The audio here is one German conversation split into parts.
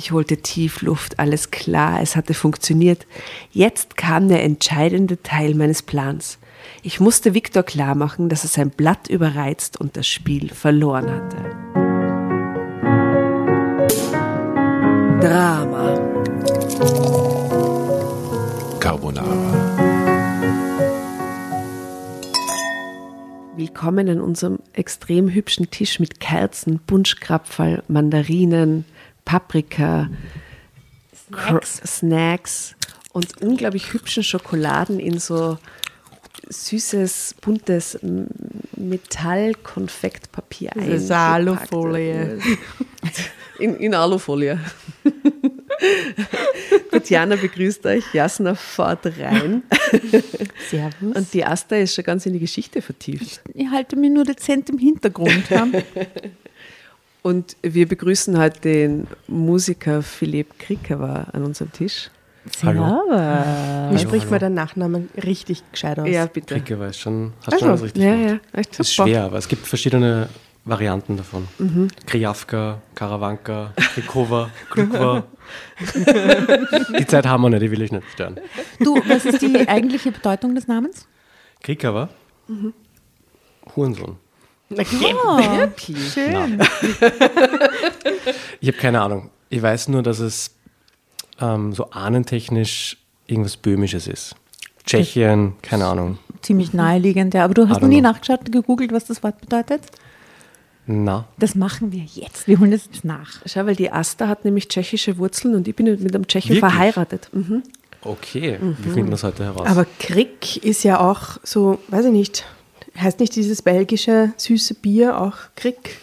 Ich holte tief Luft, alles klar, es hatte funktioniert. Jetzt kam der entscheidende Teil meines Plans. Ich musste Viktor klarmachen, dass er sein Blatt überreizt und das Spiel verloren hatte. Drama. Carbonara. Willkommen an unserem extrem hübschen Tisch mit Kerzen, Bunschkrapferl, Mandarinen, Paprika, Snacks. Snacks und unglaublich hübschen Schokoladen in so süßes, buntes Metallkonfektpapier. Das ist Alufolie. In, in Alufolie. Tatjana begrüßt euch, Jasna fährt rein. Servus. Und die Asta ist schon ganz in die Geschichte vertieft. Ich halte mich nur dezent im Hintergrund. Ja. Und wir begrüßen heute den Musiker Philipp Krieker an unserem Tisch. Hallo. Servus. Wie spricht man den Nachnamen richtig gescheit aus? Ja, bitte. Kricke weiß schon, hast Also, schon alles richtig Ja, gemacht. ja, echt Das ist super. schwer, aber es gibt verschiedene Varianten davon. Mhm. Krijavka, Karawanka, Krikova, Krukva. die Zeit haben wir nicht, die will ich nicht stören. Du, was ist die eigentliche Bedeutung des Namens? Krikava, Mhm. Hurensohn. Oh, schön. Ich habe keine Ahnung. Ich weiß nur, dass es ähm, so ahnentechnisch irgendwas Böhmisches ist. Tschechien, keine Ahnung. Ziemlich naheliegend, ja. Aber du hast noch nie know. nachgeschaut, gegoogelt, was das Wort bedeutet? Na, Das machen wir jetzt. Wir holen das jetzt nach. Schau, weil die Asta hat nämlich tschechische Wurzeln und ich bin mit einem Tschechen Wirklich? verheiratet. Mhm. okay. Wir finden das heute heraus. Aber Krick ist ja auch so, weiß ich nicht, heißt nicht dieses belgische süße Bier auch Krick?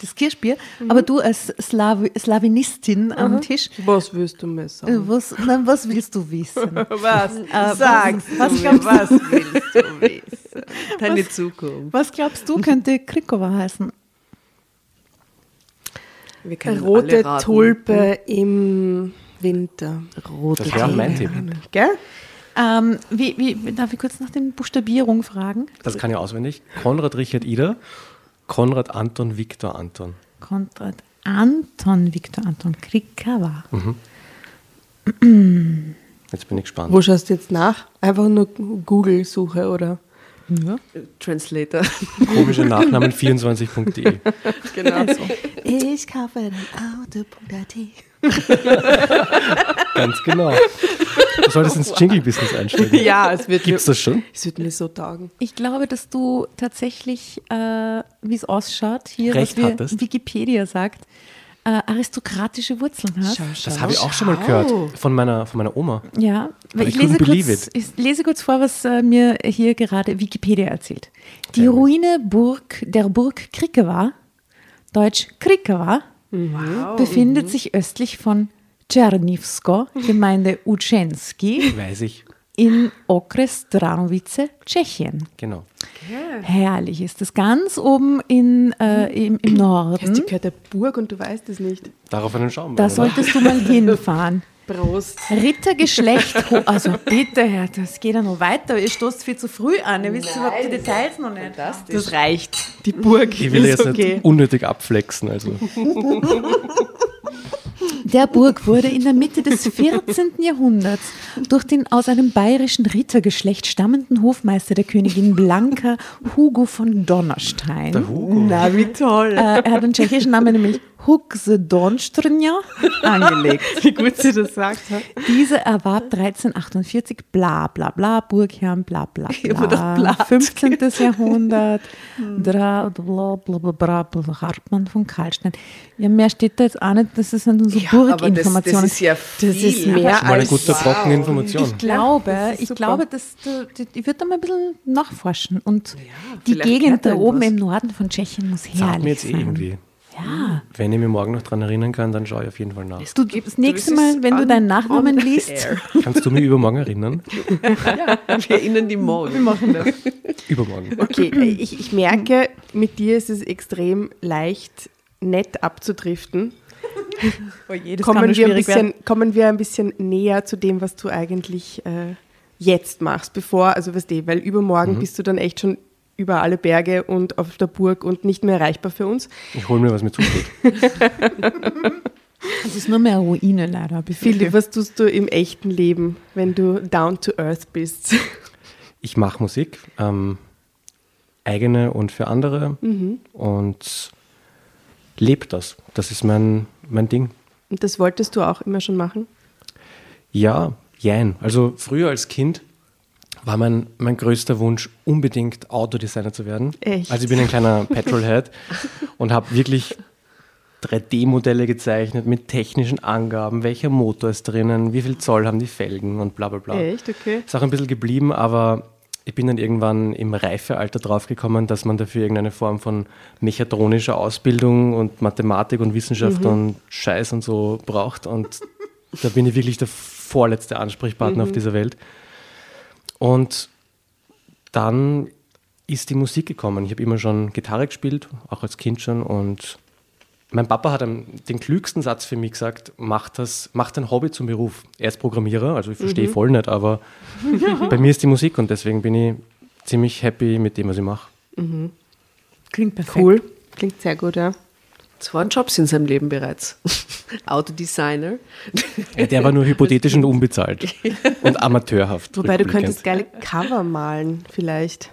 Das Kirschbier. Aber du als Slawi Slawinistin am Tisch, Was willst du mir äh, sagen? was, na, was willst du wissen? Was? Äh, Sag's was- was mir, was willst du wissen? Deine Zukunft. Was glaubst du, könnte Krikova heißen? Wir können alle Rote. Tulpe im Winter. Rote das wäre auch mein Tipp. Gell? Ähm, wie, wie, darf ich kurz nach der Buchstabierung fragen? Das kann ich auswendig. Konrad Richard Ida, Konrad Anton Viktor Anton. Konrad Anton, Viktor Anton Krikava. Jetzt bin ich gespannt. Wo schaust du jetzt nach? Einfach nur Google-Suche oder? Ja. Translator. Komische Nachnamen 24.de. genau. Ich kaufe ein Auto.at. Ganz genau. Du solltest ins Jingle-Business einsteigen. Ja, es wird, Gibt's mir, das schon? es wird mir so taugen. Ich glaube, dass du tatsächlich, äh, wie es ausschaut, hier, Recht was wir hattest. Wikipedia sagt, äh, aristokratische Wurzeln hast. Das habe ich auch schon mal gehört. Von meiner, von meiner Oma. Ja, weil I ich lese, kurz, ich lese kurz vor, was äh, mir hier gerade Wikipedia erzählt. Die Sehr. Ruine Burg, der Burg Krikova, deutsch Krikova, befindet sich östlich von Czernivsko, Gemeinde Uczynski, Weiß ich. In Okres Dranovice, Tschechien. Genau. Herrlich ist das. Ganz oben in, äh, im, im Heißt, die Norden. gehört der Burg und du weißt es nicht. Darauf einen Schaum. Da oder? solltest du mal hinfahren. Prost. Rittergeschlecht, also bitte, Herr, das geht ja noch weiter. Ihr stoßt viel zu früh an. Ihr wisst überhaupt die Details noch nicht. Das reicht. Die Burg Ich will ist jetzt okay. nicht unnötig abflexen. Also. Der Burg wurde in der Mitte des 14. Jahrhunderts durch den aus einem bayerischen Rittergeschlecht stammenden Hofmeister der Königin Blanka, Hugo von Donnerstein. Der Hugo. Na, wie toll. Äh, er hat den tschechischen Namen nämlich Hugse Donstrnja angelegt. Wie gut sie das sagt. ha? Diese erwarb 1348 bla bla bla, Burgherrn bla bla bla, das Bla. 15. Jahrhundert, dra, bla bla bla bla, bla, Hartmann von Karlstein. Ja, mehr steht da jetzt auch nicht, das sind so aber das, Burginformationen. das ist ja Das ist viel. mehr Schon mal ein als guter Brocken Information. ich glaube, das ist ich glaube, dass ich würde da mal ein bisschen nachforschen. Und die vielleicht Gegend da oben im Norden von Tschechien muss Sagt mir herrlich jetzt eh sein. irgendwie. Ja. Wenn ich mich morgen noch dran erinnern kann, dann schaue ich auf jeden Fall nach. Du, das nächste Mal, wenn du deinen Nachnamen liest, air. Kannst du mich übermorgen erinnern? Wir erinnern die morgen. Wir machen das. Übermorgen. Okay, ich, ich merke, mit dir ist es extrem leicht, nett abzudriften. oh je, Kommen wir, ein werden. bisschen, kommen wir ein bisschen näher zu dem, was du eigentlich äh, jetzt machst, bevor, also weißt du, weil übermorgen bist du dann echt schon über alle Berge und auf der Burg und nicht mehr erreichbar für uns. Ich hole mir, was mir zusteht. Das ist nur mehr Ruine leider. Philipp, was tust du im echten Leben, wenn du down to earth bist? Ich mache Musik, ähm, eigene und für andere und lebe das. Das ist mein, mein Ding. Und das wolltest du auch immer schon machen? Ja, jein. Also früher als Kind war mein, mein größter Wunsch, unbedingt Autodesigner zu werden. Echt? Also ich bin ein kleiner Petrolhead und habe wirklich 3D-Modelle gezeichnet mit technischen Angaben, welcher Motor ist drinnen, wie viel Zoll haben die Felgen und bla bla bla. Echt? Okay. Ist auch ein bisschen geblieben, aber ich bin dann irgendwann im Reifealter draufgekommen, dass man dafür irgendeine Form von mechatronischer Ausbildung und Mathematik und Wissenschaft und Scheiß und so braucht. Und da bin ich wirklich der vorletzte Ansprechpartner auf dieser Welt. Und dann ist die Musik gekommen. Ich habe immer schon Gitarre gespielt, auch als Kind schon. Und mein Papa hat den klügsten Satz für mich gesagt, mach, das, mach dein Hobby zum Beruf. Er ist Programmierer, also ich verstehe voll nicht, aber bei mir ist die Musik und deswegen bin ich ziemlich happy mit dem, was ich mache. Klingt perfekt. Cool. Klingt sehr gut, ja. Zwei Jobs in seinem Leben bereits. Autodesigner. Ja, Der war nur hypothetisch und unbezahlt und amateurhaft. Wobei du könntest geile Cover malen, vielleicht.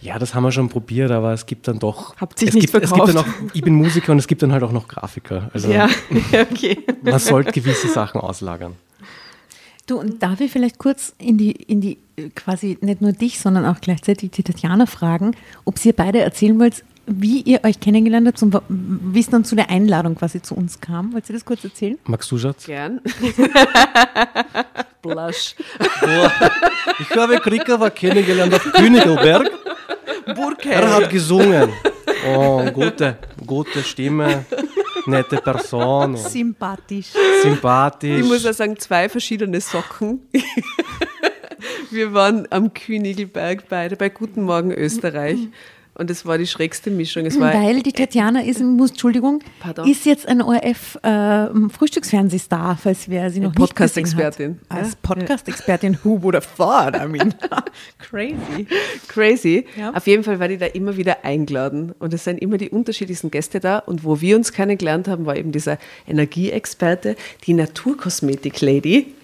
Ja, das haben wir schon probiert, aber es gibt dann doch. Habt sich es nicht gibt, es gibt dann auch, verkauft. ich bin Musiker und es gibt dann halt auch noch Grafiker. Also Ja, okay. man sollte gewisse Sachen auslagern. Du, und darf ich vielleicht kurz in die, in die, äh, quasi nicht nur dich, sondern auch gleichzeitig die Tatjana fragen, ob ihr beide erzählen wollt, wie ihr euch kennengelernt habt und wie es dann zu der Einladung quasi zu uns kam. Wollt ihr das kurz erzählen? Magst du, Schatz? Gern. Blush. Ich habe Krieger kennengelernt auf Königelberg. Er hat gesungen. Oh, gute, gute Stimme, nette Person, Sympathisch. sympathisch. Ich muss auch sagen, zwei verschiedene Socken. Wir waren am Kühnigelberg beide bei Guten Morgen Österreich. Und es war die schrägste Mischung. War Weil die Tatjana ist, muss, Entschuldigung, Pardon? ist jetzt ein ORF-Frühstücksfernsehstar, falls wer sie noch nicht Podcast-Expertin. Als Podcast-Expertin, who would have thought, I mean, crazy. crazy. Ja. Auf jeden Fall war die da immer wieder eingeladen. Und es sind immer die unterschiedlichsten Gäste da. Und wo wir uns kennengelernt haben, war eben dieser Energieexperte, die Naturkosmetik-Lady.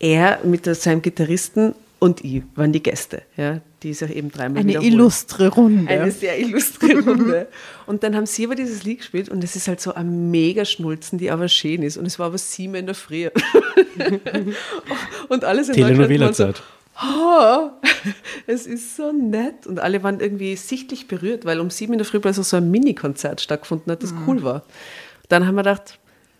Er mit seinem Gitarristen und ich waren die Gäste. Ja, die ist ja eben dreimal Eine illustre Runde. Eine sehr illustre Runde. Und dann haben sie aber dieses Lied gespielt und es ist halt so ein mega Schnulzen, die aber schön ist. Und es war aber sieben in der Früh. und alles in Deutschland waren so, Telenovela-Zeit. oh, es ist so nett. Und alle waren irgendwie sichtlich berührt, weil um sieben in der Früh plötzlich so ein Mini-Konzert stattgefunden hat, das cool war. Dann haben wir gedacht,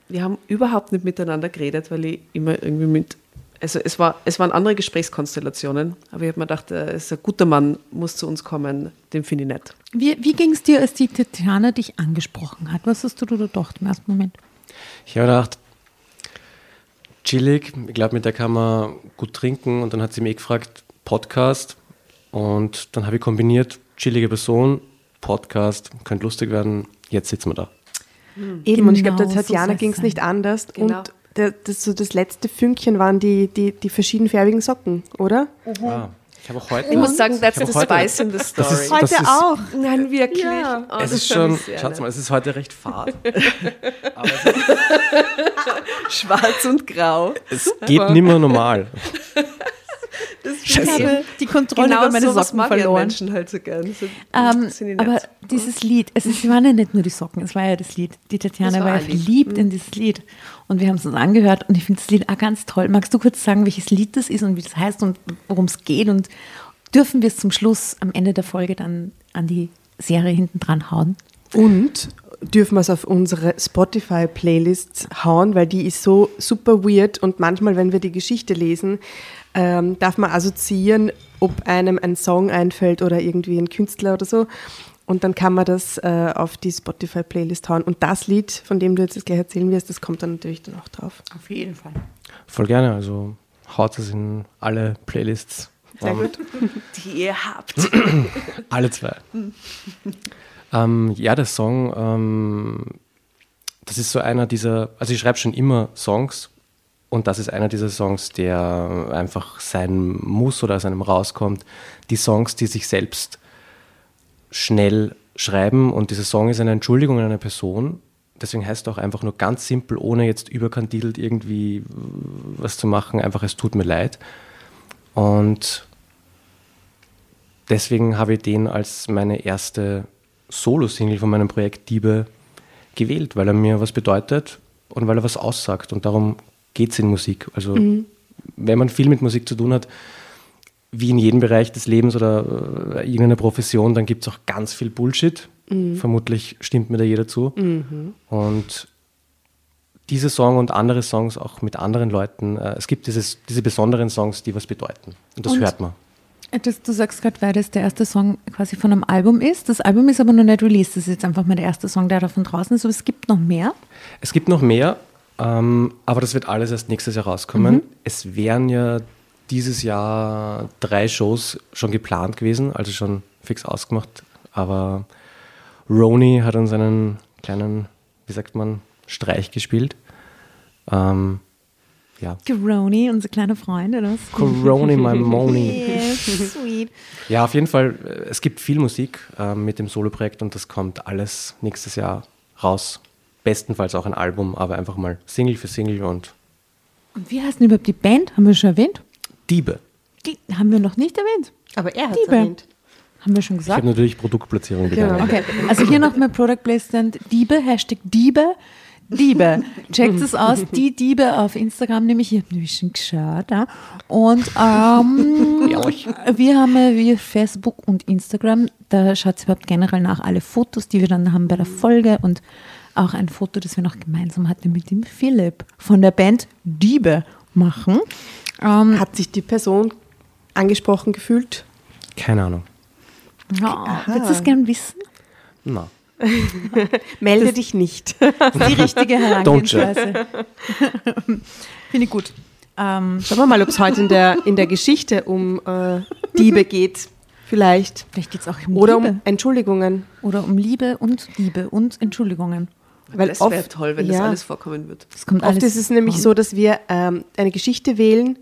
wir haben überhaupt nicht miteinander geredet, weil ich immer irgendwie mit, also es, war, es waren andere Gesprächskonstellationen, aber ich habe mir gedacht, äh, es ist ein guter Mann, muss zu uns kommen, den finde ich nett. Wie, wie ging es dir, als die Tatjana dich angesprochen hat? Was hast du da gedacht im ersten Moment? Ich habe gedacht, chillig, ich glaube, mit der kann man gut trinken. Und dann hat sie mich gefragt, Podcast. Und dann habe ich kombiniert, chillige Person, Podcast, könnte lustig werden. Jetzt sitzen wir da. Eben, und ich glaube, der Genau so Tatjana soll's ging es nicht anders. Genau. Und das, so das letzte Fünkchen waren die, die, die verschiedenfarbigen Socken, oder? Ah, ich habe auch heute. Ich muss sagen, that's the spice in the Das story. ist- das Heute ist- auch. Nein, wirklich. Ja. Oh, Es das ist schon, schaut mal, es ist heute recht fad. Aber Schwarz und grau. es, es geht nimmer normal. Ich habe die Kontrolle Genau über meine sowas Socken verloren. Menschen halt so gern. So, sind die aber dieses Lied, es, ist, waren ja nicht nur die Socken, es war ja das Lied. Die Tatjana war war, ja verliebt in dieses Lied. Und wir haben es uns angehört und ich finde das Lied auch ganz toll. Magst du kurz sagen, welches Lied das ist und wie das heißt und worum es geht? Und dürfen wir es zum Schluss am Ende der Folge dann an die Serie hinten dran hauen? Und dürfen wir es auf unsere Spotify-Playlist hauen, weil die ist so super weird und manchmal, wenn wir die Geschichte lesen, ähm, darf man assoziieren, ob einem ein Song einfällt oder irgendwie ein Künstler oder so. Und dann kann man das äh, auf die Spotify-Playlist hauen. Und das Lied, von dem du jetzt gleich erzählen wirst, das kommt dann natürlich dann auch drauf. Auf jeden Fall. Voll gerne, also haut es in alle Playlists. Sehr Ähm, gut. die ihr habt. Alle zwei. ähm, ja, der Song, ähm, das ist so einer dieser, also ich schreibe schon immer Songs und das ist einer dieser Songs, der einfach sein muss oder aus einem rauskommt. Die Songs, die sich selbst schnell schreiben und dieser Song ist eine Entschuldigung an eine Person. deswegen heißt es auch einfach nur ganz simpel, ohne jetzt überkandidelt irgendwie was zu machen, einfach es tut mir leid. Und deswegen habe ich den als meine erste Solo-Single von meinem Projekt Diebe gewählt, weil er mir was bedeutet und weil er was aussagt. Und darum geht es in Musik. Also mhm. wenn man viel mit Musik zu tun hat, wie in jedem Bereich des Lebens oder äh, irgendeiner Profession, dann gibt es auch ganz viel Bullshit. Mhm. Vermutlich stimmt mir da jeder zu. Mhm. Und diese Song und andere Songs auch mit anderen Leuten, äh, es gibt dieses, diese besonderen Songs, die was bedeuten. Und das und hört man. Das, du sagst gerade, weil das der erste Song quasi von einem Album ist. Das Album ist aber noch nicht released. Das ist jetzt einfach mal der erste Song, der da von draußen ist. Aber es gibt noch mehr. Es gibt noch mehr, ähm, aber das wird alles erst nächstes Jahr rauskommen. Mhm. Es wären ja dieses Jahr drei Shows schon geplant gewesen, also schon fix ausgemacht. Aber Roni hat uns einen kleinen, wie sagt man, Streich gespielt. Ähm, ja. Coroni, unser kleiner Freund, oder was? Coroni, my Moni. yes, sweet. Ja, auf jeden Fall, äh, es gibt viel Musik äh, mit dem Soloprojekt und das kommt alles nächstes Jahr raus. Bestenfalls auch ein Album, aber einfach mal Single für Single und. Und wie heißt denn überhaupt die Band? Haben wir schon erwähnt? Diebe. Die haben wir noch nicht erwähnt. Aber er hat es erwähnt. Haben wir schon gesagt? Ich habe natürlich Produktplatzierung genau. Okay, also hier nochmal Product Placement. Diebe, Hashtag Diebe. Diebe. Checkt es aus, die Diebe auf Instagram, nämlich, ich habe nämlich schon geschaut. Ja. Und ähm, wir haben ja wie Facebook und Instagram, da schaut es überhaupt generell nach alle Fotos, die wir dann haben bei der Folge und auch ein Foto, das wir noch gemeinsam hatten mit dem Philipp von der Band Diebe machen. Ähm, Hat sich die Person angesprochen gefühlt? Keine Ahnung. Ja, willst du es gerne wissen? Na. Melde das dich nicht. Das ist die richtige Herangehensweise. Finde ich gut. Ähm, Schauen wir mal, ob es heute in der, in der Geschichte um äh, Diebe geht. Vielleicht. Vielleicht geht es auch um Oder Liebe. um Entschuldigungen. Oder um Liebe und Liebe und Entschuldigungen. Weil das wäre toll, wenn ja, das alles vorkommen wird. Das kommt oft ist es nämlich so, dass wir ähm, eine Geschichte wählen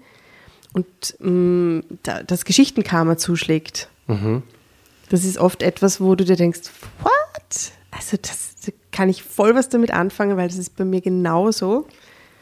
und ähm, da, das Geschichtenkarma zuschlägt. Mhm. Das ist oft etwas, wo du dir denkst, what? Also das, da kann ich voll was damit anfangen, weil das ist bei mir genauso.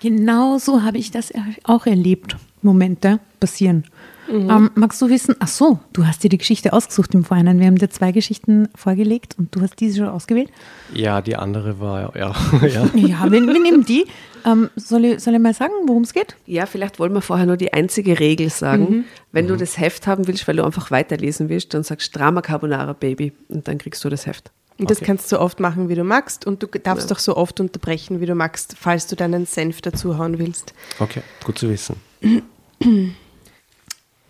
Genau so habe ich das auch erlebt. Momente passieren. Mhm. Ähm, magst du wissen, ach so, du hast dir die Geschichte ausgesucht im Vorhinein. Wir haben dir zwei Geschichten vorgelegt und du hast diese schon ausgewählt? Ja, die andere war, ja. ja, ja wir, wir nehmen die. Ähm, soll, ich, soll ich mal sagen, worum es geht? Ja, vielleicht wollen wir vorher nur die einzige Regel sagen. Mhm. Wenn mhm. du das Heft haben willst, weil du einfach weiterlesen willst, dann sagst Drama Carbonara Baby und dann kriegst du das Heft. Und das kannst du so oft machen, wie du magst. Und du darfst ja. doch so oft unterbrechen, wie du magst, falls du deinen Senf dazuhauen willst. Okay, gut zu wissen.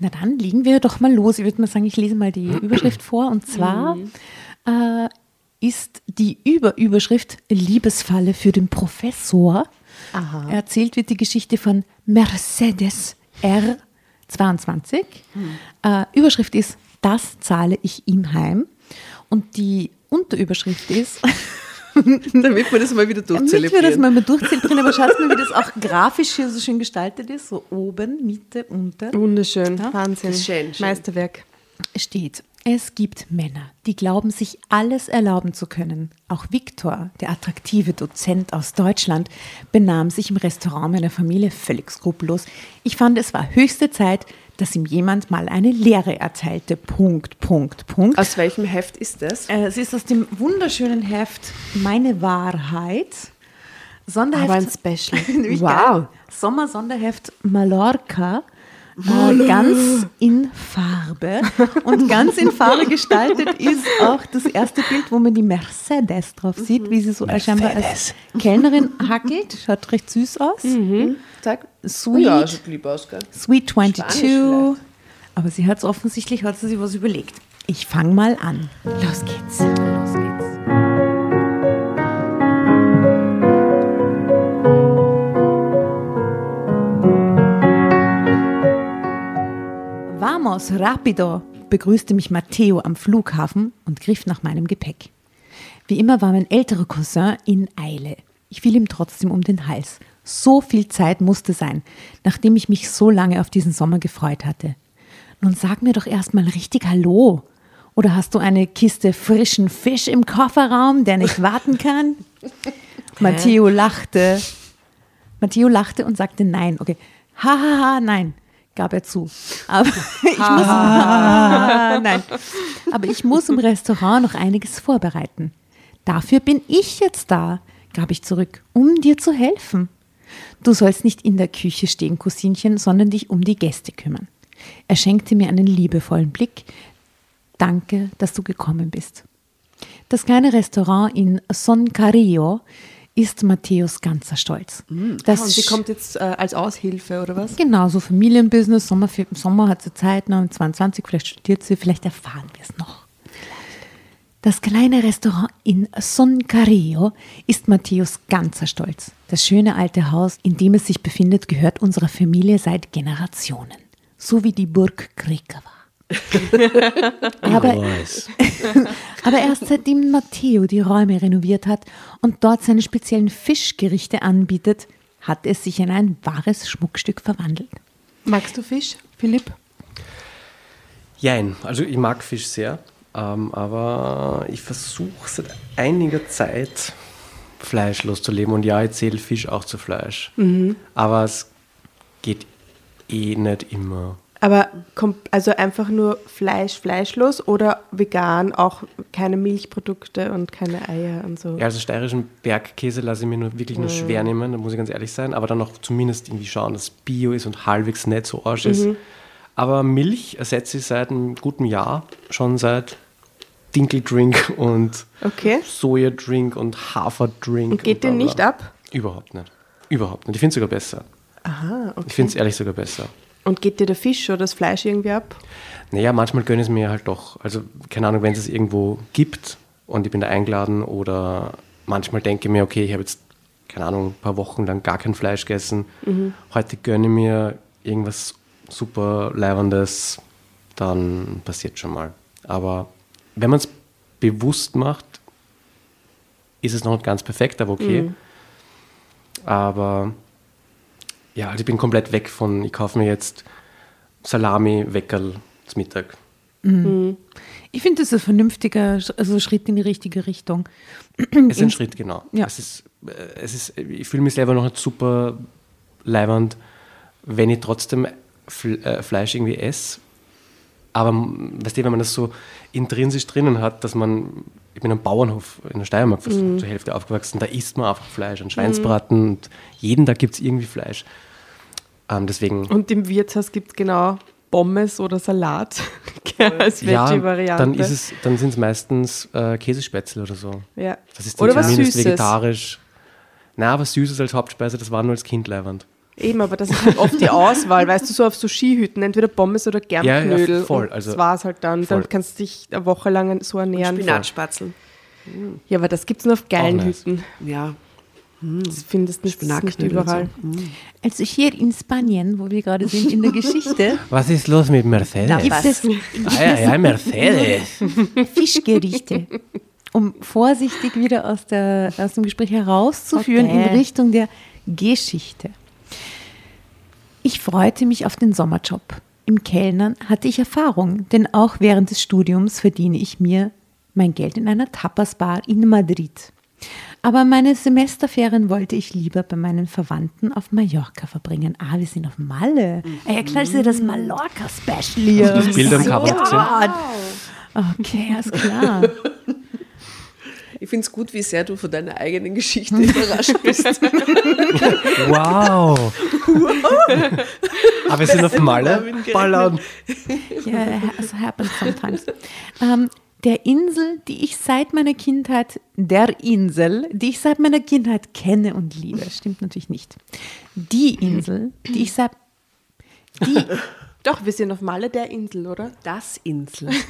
Na dann legen wir doch mal los. Ich würde mal sagen, ich lese mal die Überschrift vor. Und zwar mhm. äh, ist die Überüberschrift Liebesfalle für den Professor. Aha. Erzählt wird die Geschichte von Mercedes R22. Mhm. Äh, Überschrift ist, das zahle ich ihm heim. Und die Unterüberschrift ist, Damit wir das mal wieder durchzelebrieren. Damit wir das mal, mal durchzelebrieren, aber schaut mal, wie das auch grafisch hier so schön gestaltet ist. So oben, Mitte, unten. Wunderschön, ja? Wahnsinn. Schön, schön. Meisterwerk. Steht, es gibt Männer, die glauben, sich alles erlauben zu können. Auch Viktor, der attraktive Dozent aus Deutschland, benahm sich im Restaurant meiner Familie völlig skrupellos. Ich fand, es war höchste Zeit, dass ihm jemand mal eine Lehre erteilte. Punkt, Punkt, Punkt. Aus welchem Heft ist das? Äh, es ist aus dem wunderschönen Heft Meine Wahrheit. Sonderheft. Aber ein Special. wow. Sommer-Sonderheft Mallorca. Äh, ganz in Farbe. Und ganz in Farbe gestaltet ist auch das erste Bild, wo man die Mercedes drauf sieht, wie sie so Mercedes. scheinbar als Kellnerin hackelt. Schaut recht süß aus. Mhm. Sag. Sweet. Ja, lieb aus, gell? Sweet 22. Aber sie hat es offensichtlich, hat sie sich was überlegt. Ich fange mal an. Los geht's. Los geht's. Vamos, rapido, begrüßte mich Matteo am Flughafen und griff nach meinem Gepäck. Wie immer war mein älterer Cousin in Eile. Ich fiel ihm trotzdem um den Hals. So viel Zeit musste sein, nachdem ich mich so lange auf diesen Sommer gefreut hatte. Nun sag mir doch erstmal richtig Hallo. Oder hast du eine Kiste frischen Fisch im Kofferraum, der nicht warten kann? Matteo lachte. Matteo lachte und sagte nein. Okay. Hahaha, nein, gab er zu. Aber ich muss, nein. Aber ich muss im Restaurant noch einiges vorbereiten. Dafür bin ich jetzt da, gab ich zurück, um dir zu helfen. Du sollst nicht in der Küche stehen, Cousinchen, sondern dich um die Gäste kümmern. Er schenkte mir einen liebevollen Blick. Danke, dass du gekommen bist. Das kleine Restaurant in Son Carillo ist Matthäus ganzer Stolz. Das Ah, und sie kommt jetzt äh, als Aushilfe, oder was? Genau, so Familienbusiness, Sommer, im Sommer hat sie Zeit, noch um 22, vielleicht studiert sie, vielleicht erfahren wir es noch. Das kleine Restaurant in Son Carillo ist Matthäus ganzer Stolz. Das schöne alte Haus, in dem es sich befindet, gehört unserer Familie seit Generationen. So wie die Burg Kreka war. Aber aber erst seitdem Matteo die Räume renoviert hat und dort seine speziellen Fischgerichte anbietet, hat es sich in ein wahres Schmuckstück verwandelt. Magst du Fisch, Philipp? Jein, also ich mag Fisch sehr, ähm, aber ich versuche seit einiger Zeit fleischlos zu leben und ja, ich zähle Fisch auch zu Fleisch. Aber es geht eh nicht immer. Aber kommt also einfach nur Fleisch, fleischlos oder vegan, auch keine Milchprodukte und keine Eier und so. Ja, also steirischen Bergkäse lasse ich mir nur wirklich nur schwer nehmen, da muss ich ganz ehrlich sein, aber dann auch zumindest irgendwie schauen, dass es Bio ist und halbwegs nicht so arsch ist. Aber Milch ersetze ich seit einem guten Jahr, schon seit Dinkeldrink und Okay. Sojadrink und Haferdrink. Und geht dir nicht ab? Überhaupt nicht. Überhaupt nicht. Ich finde es sogar besser. Aha, okay. Ich finde es ehrlich sogar besser. Und geht dir der Fisch oder das Fleisch irgendwie ab? Naja, manchmal gönne ich es mir halt doch. Also, keine Ahnung, wenn es es irgendwo gibt und ich bin da eingeladen oder manchmal denke ich mir, okay, ich habe jetzt, keine Ahnung, ein paar Wochen lang gar kein Fleisch gegessen. Heute gönne ich mir irgendwas super Leibendes, dann passiert schon mal. Aber wenn man es bewusst macht, ist es noch nicht ganz perfekt, aber okay. Aber ja, also ich bin komplett weg von, ich kaufe mir jetzt Salami, Weckerl zum Mittag. Ich finde das ein vernünftiger also Schritt in die richtige Richtung. Es ist ein Schritt, genau. Ja. Es ist, äh, es ist, ich fühle mich selber noch nicht super leibernd, wenn ich trotzdem äh, Fleisch irgendwie esse. Aber weißt du, wenn man das so intrinsisch drinnen hat, dass man, ich bin am Bauernhof in der Steiermark Mhm. zur Hälfte aufgewachsen, da isst man einfach Fleisch, ein Schweinsbraten und jeden Tag gibt es irgendwie Fleisch. Ähm, deswegen, Und im Wirtshaus gibt es genau Pommes oder Salat als ja, Veggie-Variante. dann, ist es, dann sind es meistens äh, Käsespätzle oder so. Ja. Das ist dann Oder was zumindest Süßes. vegetarisch. Na, was Süßes als Hauptspeise, das war nur als Kind leibernd. Eben, aber das ist halt oft die Auswahl, weißt du, so auf so Skihütten, entweder Pommes oder Ja, Germknödel. ja, voll, und also- das war es halt dann. voll. Dann kannst du dich eine Woche lang so ernähren. Spinatspatzel. Ja, aber das gibt es nur auf geilen nice. Hütten. Ja, Das findest du nicht, überall. und so. Also hier in Spanien, wo wir gerade sind in der Geschichte, Was ist los mit Mercedes? gibt es, gibt Ah, ja, ja, Mercedes. es Fischgerichte. Um vorsichtig wieder aus, der, aus dem Gespräch herauszuführen in Okay. Richtung der Geschichte. Ich freute mich auf den Sommerjob. Im Kellnern hatte ich Erfahrung, denn auch während des Studiums verdiene ich mir mein Geld in einer Tapasbar in Madrid. Aber meine Semesterferien wollte ich lieber bei meinen Verwandten auf Mallorca verbringen. Ah, wir sind auf Malle. Ah, ja, klar, das ist ja das Mallorca-Special hier. Das Bild am Cover gesehen? Okay, alles klar. Ich finde es gut, wie sehr du von deiner eigenen Geschichte überrascht bist. Wow. Aber wir sind auf Malle. Ballern. Ja, also happens sometimes. Ähm, der Insel, die ich seit meiner Kindheit, der Insel, die ich seit meiner Kindheit kenne und liebe, stimmt natürlich nicht. Die Insel, die ich seit, die, Doch, wir sind auf Malle der Insel, oder? Das Insel.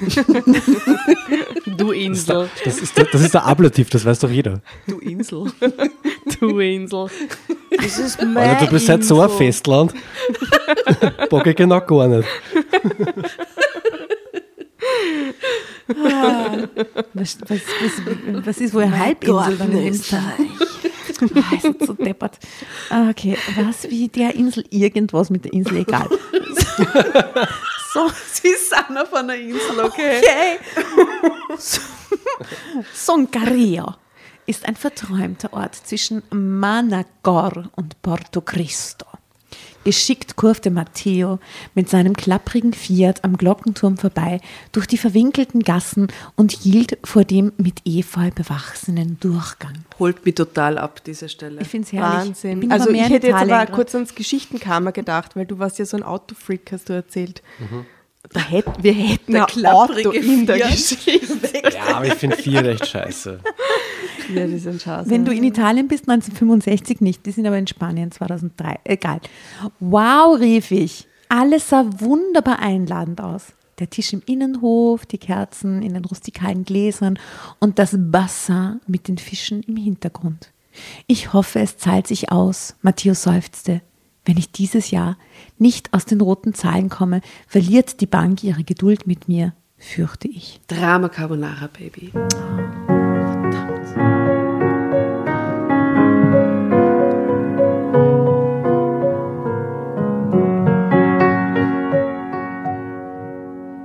Du Insel. Das ist, der, das ist der Ablativ, das weiß doch jeder. Du Insel. Du Insel. Das ist meine Alter, du bist halt so ein Festland. Bock ich genau gar nicht. was, was, was, was ist wohl eine Halbinsel in Österreich? Ah, ist so deppert. Ah, Okay, was wie der Insel, irgendwas mit der Insel, egal. So, Sie Anna von der Insel, okay? Okay. Son Carillo ist ein verträumter Ort zwischen Manacor und Porto Cristo. Geschickt kurfte Matteo mit seinem klapprigen Fiat am Glockenturm vorbei durch die verwinkelten Gassen und hielt vor dem mit Efeu bewachsenen Durchgang. Holt mich total ab, diese Stelle. Ich finde es herrlich. Wahnsinn. bin also ich hätte jetzt aber kurz ans Geschichtenkammer gedacht, weil du warst ja so ein Autofreak, hast du erzählt. Da hätten, wir hätten Der ein Auto in der. Geschichte. Ja, aber ich finde vier echt scheiße. Ja, die sind scheiße. Wenn du in Italien bist, 1965 nicht, die sind aber in Spanien 2003. Egal. Wow, rief ich. Alles sah wunderbar einladend aus. Der Tisch im Innenhof, die Kerzen in den rustikalen Gläsern und das Bassin mit den Fischen im Hintergrund. Ich hoffe, es zahlt sich aus, Matteo seufzte. Wenn ich dieses Jahr nicht aus den roten Zahlen komme, verliert die Bank ihre Geduld mit mir, fürchte ich. Drama Carbonara, Baby.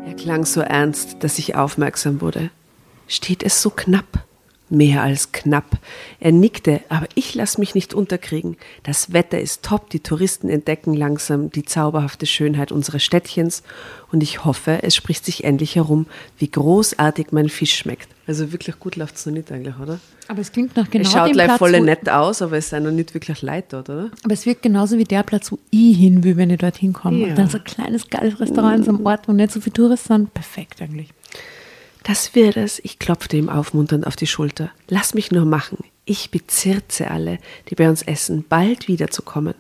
Er klang so ernst, dass ich aufmerksam wurde. Steht es so knapp? Mehr als knapp. Er nickte, aber ich lass mich nicht unterkriegen. Das Wetter ist top, die Touristen entdecken langsam die zauberhafte Schönheit unseres Städtchens und ich hoffe, es spricht sich endlich herum, wie großartig mein Fisch schmeckt. Also wirklich gut läuft es noch nicht eigentlich, oder? Aber es klingt nach genau es schaut dem gleich Platz, voll nett aus, aber es sind noch nicht wirklich Leute dort, oder? Aber es wirkt genauso wie der Platz, wo ich hin will, wenn ich dorthin komme. Ja. Und dann so ein kleines, geiles Restaurant in so einem Ort, wo nicht so viele Touristen sind. Perfekt eigentlich. Das wird es. Ich klopfte ihm aufmunternd auf die Schulter. Lass mich nur machen. Ich bezirze alle, die bei uns essen, bald wiederzukommen.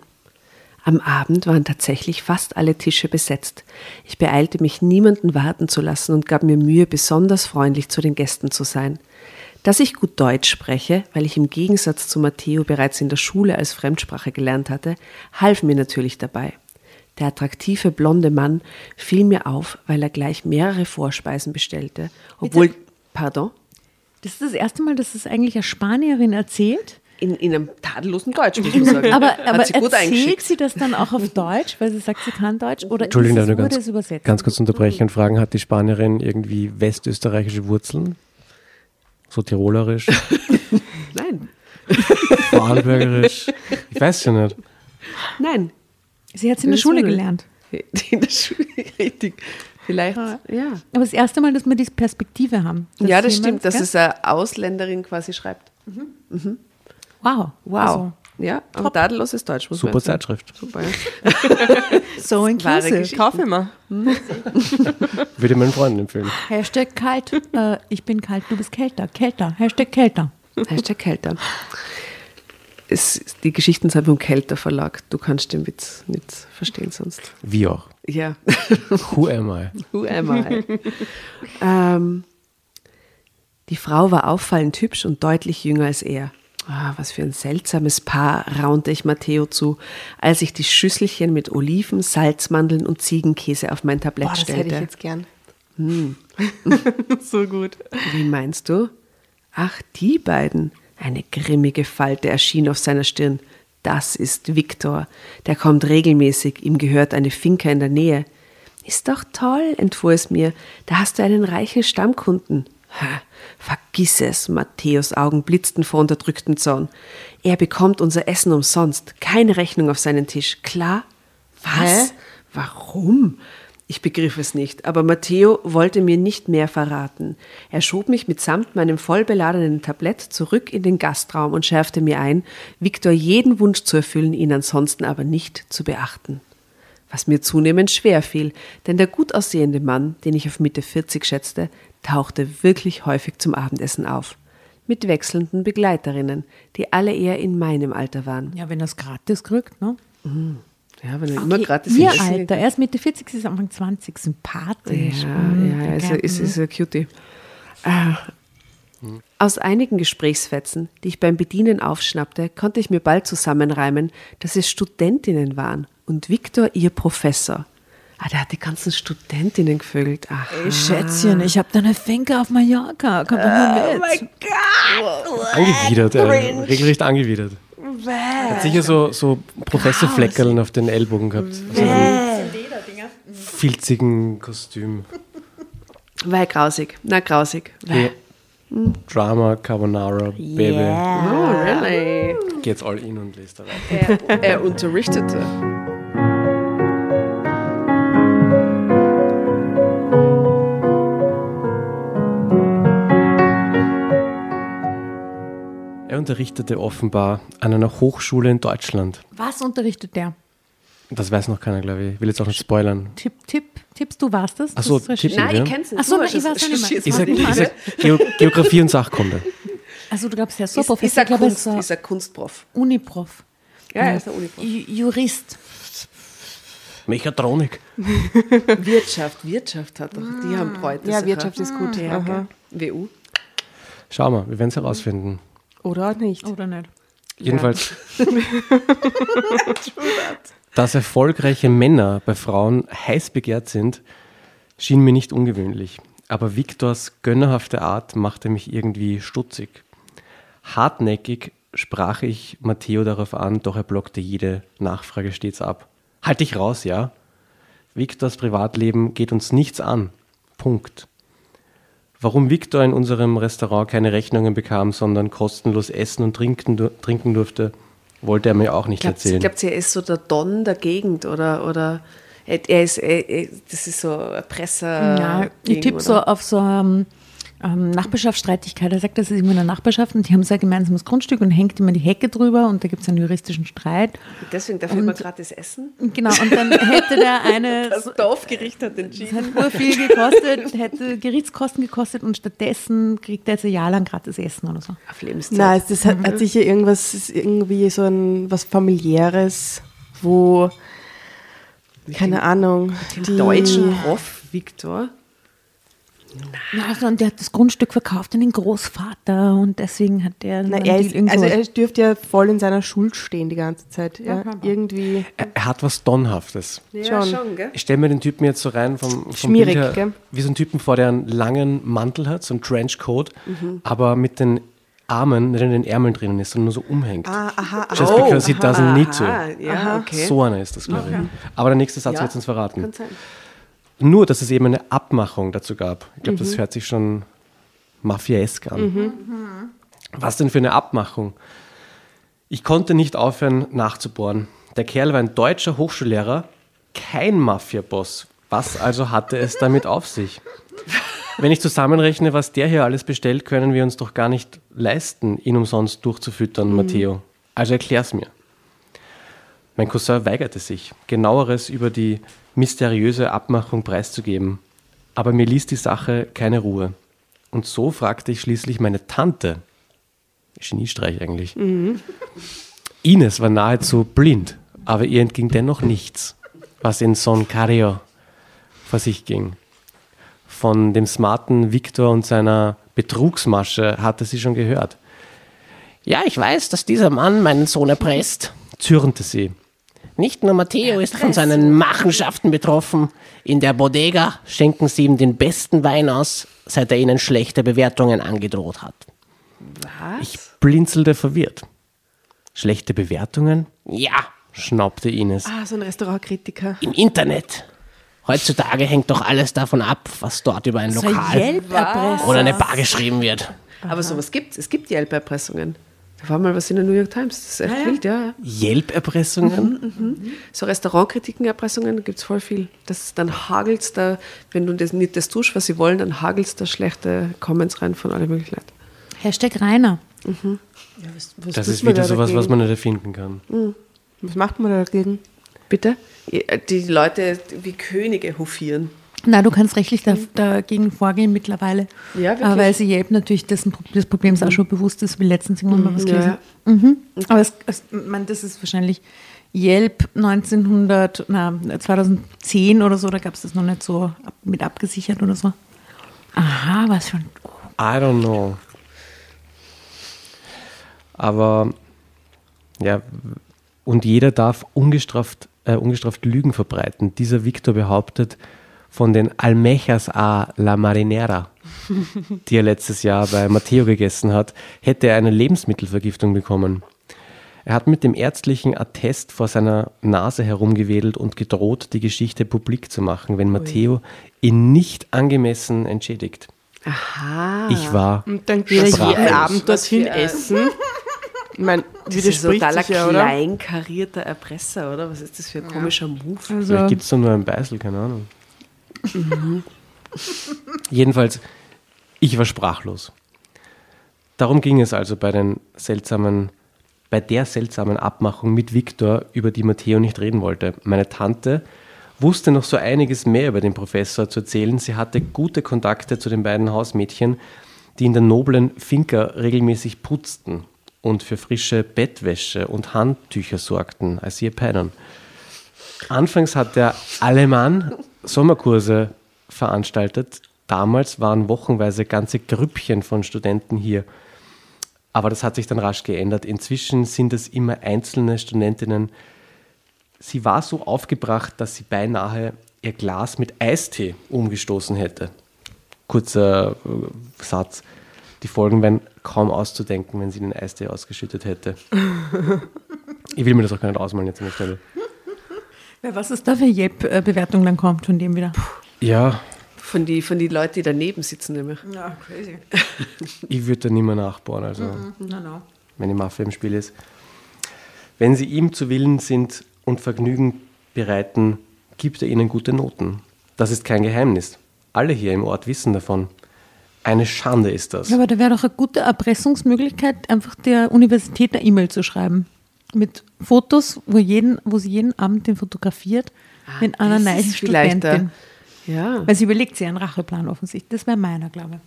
Am Abend waren tatsächlich fast alle Tische besetzt. Ich beeilte mich, niemanden warten zu lassen und gab mir Mühe, besonders freundlich zu den Gästen zu sein. Dass ich gut Deutsch spreche, weil ich im Gegensatz zu Matteo bereits in der Schule als Fremdsprache gelernt hatte, half mir natürlich dabei. Der attraktive blonde Mann fiel mir auf, weil er gleich mehrere Vorspeisen bestellte, obwohl, pardon, Das ist das erste Mal, dass es eigentlich eine Spanierin erzählt. in, in einem tadellosen Deutsch, muss man sagen. Aber, Hat aber sie gut erzählt sie das dann auch auf Deutsch, weil sie sagt, sie kann Deutsch? Oder Entschuldigung, ist es, ganz, es übersetzt? ganz kurz unterbrechen und fragen, hat die Spanierin irgendwie westösterreichische Wurzeln? So tirolerisch, Nein, vorarlbergerisch? Ich weiß ja nicht. nein. Sie hat es in der Schule gelernt. In der Schule, richtig. Vielleicht, ja. Aber das erste Mal, dass wir diese Perspektive haben. Ja, das stimmt, dass es eine Ausländerin quasi schreibt. Wow. Wow. Also, ja, aber tadelloses Deutsch muss Super. Zeitschrift. Super, ja. so inclusive. Geschichte. Kauf immer. Würde ich meinen Freunden empfehlen. Hashtag kalt. Äh, ich bin kalt, du bist kälter. Kälter. Hashtag kälter. Hashtag Kälter. Es, die Geschichten sind vom Kälter Verlag. Du kannst den Witz nicht verstehen sonst. Wie auch. Ja. Who am I? Who am I? ähm, die Frau war auffallend hübsch und deutlich jünger als er. Ah, was für ein seltsames Paar, raunte ich Matteo zu, als ich die Schüsselchen mit Oliven, Salzmandeln und Ziegenkäse auf mein Tablett Boah, das stellte. hätte ich jetzt gern. so gut. Wie meinst du? Ach, die beiden. Eine grimmige Falte erschien auf seiner Stirn. Das ist Viktor. Der kommt regelmäßig. Ihm gehört eine Finca in der Nähe. Ist doch toll, entfuhr es mir. Da hast du einen reichen Stammkunden. Ha, vergiss es. Matthäus Augen blitzten vor unterdrücktem Zorn. Er bekommt unser Essen umsonst. Keine Rechnung auf seinen Tisch. Klar? Was? Hä? Warum? Ich begriff es nicht, aber Matteo wollte mir nicht mehr verraten. Er schob mich mitsamt meinem vollbeladenen Tablett zurück in den Gastraum und schärfte mir ein, Viktor jeden Wunsch zu erfüllen, ihn ansonsten aber nicht zu beachten. Was mir zunehmend schwer fiel, denn der gut aussehende Mann, den ich auf Mitte 40 schätzte, tauchte wirklich häufig zum Abendessen auf. Mit wechselnden Begleiterinnen, die alle eher in meinem Alter waren. Ja, wenn es gratis kriegt, ne? Ja, wenn er immer gratis Ihr essen. Alter, er ist Mitte 40, sie ist Anfang 20, sympathisch. Ja, Mhm, ja, der ist, ist, ein Cutie. Ah. Aus einigen Gesprächsfetzen, die ich beim Bedienen aufschnappte, konnte ich mir bald zusammenreimen, dass es Studentinnen waren und Viktor ihr Professor. Ah, der hat die ganzen Studentinnen gevögelt. Ach, Ey, Schätzchen, ich habe da eine Finke auf Mallorca. Komm doch mal mit. Angewidert, äh, regelrecht angewidert. Hat sicher so, so Professorfleckerln auf den Ellbogen gehabt. So einen filzigen Kostüm. weil grausig. Na, grausig. Ja. Drama, Carbonara, Baby. Oh, really? Geht's all in und lest da weiter. Er, er unterrichtete. Er unterrichtete offenbar an einer Hochschule in Deutschland. Was unterrichtet der? Das weiß noch keiner, glaube ich. Ich will jetzt auch nicht spoilern. Tipp, Tipp, Tippst du, warst das? Ach so, Das recherchiert- Tipp- Nein, Ja. ich kenn's nicht. Ach so, Du nein, hast ich weiß ja nicht Warte mal. ist er Geo Geografie und Sachkunde. Also du glaubst, er ist so Ist, Professor, ist er ich ist Kunst, ist er Kunstprof. Uniprof. Ja, er ist ein Uniprof. Ju- Jurist. Mechatronik. Wirtschaft, Wirtschaft hat doch, die haben Bräute. Ja. Wirtschaft ist gut. Ja, gell. WU. Schau mal, wir werden es herausfinden. Oder nicht. Oder nicht? Jedenfalls, dass erfolgreiche Männer bei Frauen heiß begehrt sind, schien mir nicht ungewöhnlich. Aber Viktors gönnerhafte Art machte mich irgendwie stutzig. Hartnäckig sprach ich Matteo darauf an, doch er blockte jede Nachfrage stets ab. Halt dich raus, ja? Viktors Privatleben geht uns nichts an. Punkt. Warum Viktor in unserem Restaurant keine Rechnungen bekam, sondern kostenlos essen und trinken, trinken durfte, wollte er mir auch nicht Glaubt, erzählen. glaubt ihr, er ist so der Don der Gegend oder, oder er ist, er, er, das ist so ein Presser. Ja, ich tippe so auf so ähm, ähm, Nachbarschaftsstreitigkeit. Er sagt, das ist irgendwo eine Nachbarschaft und die haben so ein gemeinsames Grundstück und hängt immer die Hecke drüber und da gibt es einen juristischen Streit. Deswegen darf ich immer gratis essen. Genau, und dann hätte der eine Das Dorfgericht hat Das entschieden. hat nur viel gekostet, hätte Gerichtskosten gekostet und stattdessen kriegt er jetzt ein Jahr lang gratis Essen oder so. Auf Lebenszeit. Nein, das hat, hat sicher irgendwas, irgendwie so ein was familiäres, wo, keine Ahnung, Dem deutschen Prof Viktor. Ja, also, und der hat das Grundstück verkauft an den Großvater und deswegen hat der Na, er ist, irgendwo- also er dürfte ja voll in seiner Schuld stehen die ganze Zeit. Ja, klar. irgendwie er, hat was Donnhaftes. Ja, Schon. schon, gell? Ich stelle mir den Typen jetzt so rein vom, vom Schmierig, Bild her, gell? wie so ein Typen vor, der einen langen Mantel hat, so einen Trenchcoat, Mhm. aber mit den Armen nicht in den Ärmeln drinnen ist, sondern nur so umhängt. Ah, aha, Just aha. because he doesn't need to. Aha, ja, okay. So einer ist das, glaube ich. Aber der nächste Satz Ja, wird uns verraten. Kann sein. Nur, dass es eben eine Abmachung dazu gab. Ich glaube, Mhm. das hört sich schon mafiaesk an. Was denn für eine Abmachung? Ich konnte nicht aufhören nachzubohren. Der Kerl war ein deutscher Hochschullehrer, kein Mafia-Boss. Was also hatte es damit auf sich? Wenn ich zusammenrechne, was der hier alles bestellt, können wir uns doch gar nicht leisten, ihn umsonst durchzufüttern, Matteo. Also erklär's mir. Mein Cousin weigerte sich, genaueres über die mysteriöse Abmachung preiszugeben. Aber mir ließ die Sache keine Ruhe. Und so fragte ich schließlich meine Tante, Geniestreich eigentlich. Ines war nahezu blind, aber ihr entging dennoch nichts, was in Son Cario vor sich ging. Von dem smarten Victor und seiner Betrugsmasche hatte sie schon gehört. Ja, ich weiß, dass dieser Mann meinen Sohn erpresst, zürnte sie. Nicht nur Matteo ist von seinen Machenschaften betroffen. In der Bodega schenken sie ihm den besten Wein aus, seit er ihnen schlechte Bewertungen angedroht hat. Was? Ich blinzelte verwirrt. Schlechte Bewertungen? Ja, schnaubte Ines. Ah, so ein Restaurantkritiker. Im Internet. Heutzutage hängt doch alles davon ab, was dort über ein So ein Lokal oder eine Bar geschrieben wird. Aber sowas gibt's. Es gibt Yelp-Erpressungen. Da war mal was in der New York Times. Das ist echt wild, ja. ja. Yelp-Erpressungen? So Restaurantkritiken-Erpressungen gibt es voll viel. Das, dann hagelt's da, wenn du das nicht das tust, was sie wollen, dann hagelst da schlechte Comments rein von alle möglichen Leuten. Hashtag Rainer. Was Das tut ist wieder da sowas, was man nicht erfinden kann. Was macht man da dagegen? Bitte? Die Leute wie Könige hofieren. Na, du kannst rechtlich da, dagegen vorgehen mittlerweile. Ja, wirklich? Aber weil sie Yelp natürlich dessen, des Problems auch schon bewusst ist, wie letztens irgendwann mal was Ja, gelesen. Mhm. Aber es, es, man, das ist wahrscheinlich Yelp 1900, na, 2010 oder so, da gab es das noch nicht so ab, mit abgesichert oder so. Aha, was für ein. I don't know. Aber ja, und jeder darf ungestraft, äh, ungestraft Lügen verbreiten. Dieser Victor behauptet, von den Almejas a la Marinera, die er letztes Jahr bei Matteo gegessen hat, hätte er eine Lebensmittelvergiftung bekommen. Er hat mit dem ärztlichen Attest vor seiner Nase herumgewedelt und gedroht, die Geschichte publik zu machen, wenn Matteo ihn nicht angemessen entschädigt. Aha. Ich war Und dann geht er jeden Abend dorthin essen. Ich meine, Das ist ein widerspricht totaler sich ja, kleinkarierter Erpresser, oder? Was ist das für ein komischer Move? Vielleicht Also, gibt es da nur ein Beißel, keine Ahnung. Jedenfalls, ich war sprachlos. Darum ging es also bei den seltsamen, bei der seltsamen Abmachung mit Viktor, über die Matteo nicht reden wollte. Meine Tante wusste noch so einiges mehr über den Professor zu erzählen. Sie hatte gute Kontakte zu den beiden Hausmädchen, die in der noblen Finca regelmäßig putzten und für frische Bettwäsche und Handtücher sorgten, als sie ihr pennen. Anfangs hat der Alemann Sommerkurse veranstaltet. Damals waren wochenweise ganze Grüppchen von Studenten hier. Aber das hat sich dann rasch geändert. Inzwischen sind es immer einzelne Studentinnen. Sie war so aufgebracht, dass sie beinahe ihr Glas mit Eistee umgestoßen hätte. Kurzer äh, Satz. Die Folgen wären kaum auszudenken, wenn sie den Eistee ausgeschüttet hätte. Ich will mir das auch gar nicht ausmalen jetzt an der Stelle. Wer was ist da für Jep-Bewertung dann kommt von dem wieder? Ja, Von den von die Leuten, die daneben sitzen, nämlich. Ja, crazy. ich würde da nicht mehr nachbauen, also No, no. wenn die Mafia im Spiel ist. Wenn sie ihm zu Willen sind und Vergnügen bereiten, gibt er ihnen gute Noten. Das ist kein Geheimnis. Alle hier im Ort wissen davon. Eine Schande ist das. Ja, aber da wäre doch eine gute Erpressungsmöglichkeit, einfach der Universität eine E-Mail zu schreiben. Mit Fotos, wo, jeden, wo sie jeden Abend den fotografiert, mit einer nice Studentin. Ja, Weil sie überlegt sich einen Racheplan offensichtlich. Das wäre meiner, glaube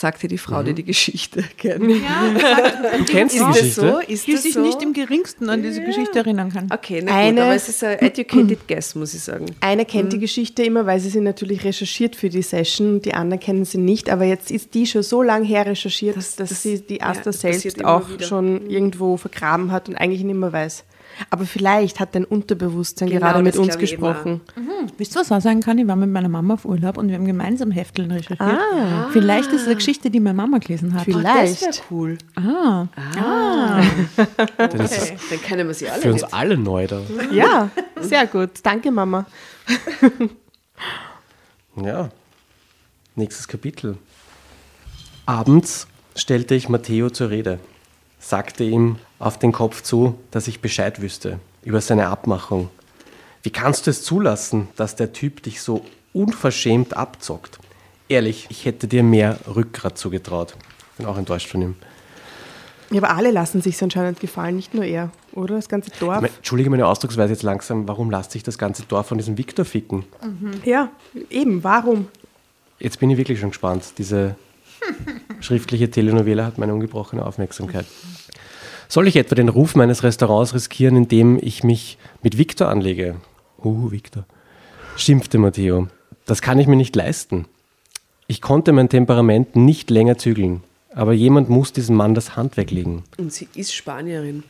sagte die Frau, die Mhm. die Geschichte kennt. du kennst die Ist das Geschichte? so? ich. Ist Die das sich so? nicht im geringsten an diese Geschichte erinnern kann. Okay, na Eine- gut, aber es ist ein educated guess, muss ich sagen. Einer kennt Mhm. die Geschichte immer, weil sie sie natürlich recherchiert für die Session. Die anderen kennen sie nicht. Aber jetzt ist die schon so lange her recherchiert, Das- dass das- sie die ja, Asta passiert selbst auch wieder. Mhm. schon irgendwo vergraben hat und eigentlich nicht mehr weiß. Aber vielleicht hat dein Unterbewusstsein Genau, gerade mit das uns gesprochen. Wisst ihr, was auch sagen kann? Ich war mit meiner Mama auf Urlaub und wir haben gemeinsam Hefteln recherchiert. Ah. Vielleicht ist es eine Geschichte, die meine Mama gelesen hat. Vielleicht. Das wäre cool. Ah. Denn das ist Dann kennen wir sie alle für uns nicht. alle neu da. Ja, sehr gut. Danke, Mama. Ja. Nächstes Kapitel. Abends stellte ich Matteo zur Rede, sagte ihm auf den Kopf zu, dass ich Bescheid wüsste über seine Abmachung. Wie kannst du es zulassen, dass der Typ dich so unverschämt abzockt? Ehrlich, ich hätte dir mehr Rückgrat zugetraut. Bin auch enttäuscht von ihm. Ja, aber alle lassen sich anscheinend gefallen, nicht nur er, oder? Das ganze Dorf. Ich mein, Entschuldige meine Ausdrucksweise jetzt langsam, warum lasst sich das ganze Dorf von diesem Viktor ficken? Ja, eben, warum? Jetzt bin ich wirklich schon gespannt. Diese schriftliche Telenovela hat meine ungebrochene Aufmerksamkeit. Soll ich etwa den Ruf meines Restaurants riskieren, indem ich mich mit Viktor anlege? Uh, Viktor. Schimpfte Matteo. Das kann ich mir nicht leisten. Ich konnte mein Temperament nicht länger zügeln. Aber jemand muss diesem Mann das Handwerk legen. Und sie ist Spanierin.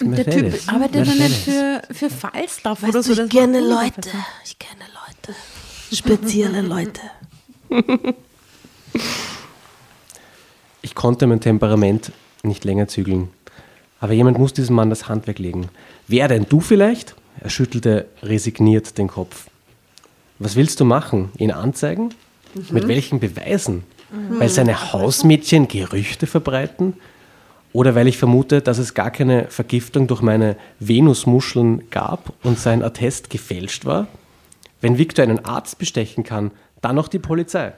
Und der Typ arbeitet doch nicht für, für Falstaff oder so. ich das kenne macht Leute. Ich kenne Leute. Spezielle Leute. Ich konnte mein Temperament nicht länger zügeln. Aber jemand muss diesem Mann das Handwerk legen. Wer denn? Du vielleicht? Er schüttelte resigniert den Kopf. Was willst du machen? Ihn anzeigen? Mit welchen Beweisen? Weil seine Hausmädchen Gerüchte verbreiten? Oder weil ich vermute, dass es gar keine Vergiftung durch meine Venusmuscheln gab und sein Attest gefälscht war? Wenn Victor einen Arzt bestechen kann, dann noch die Polizei.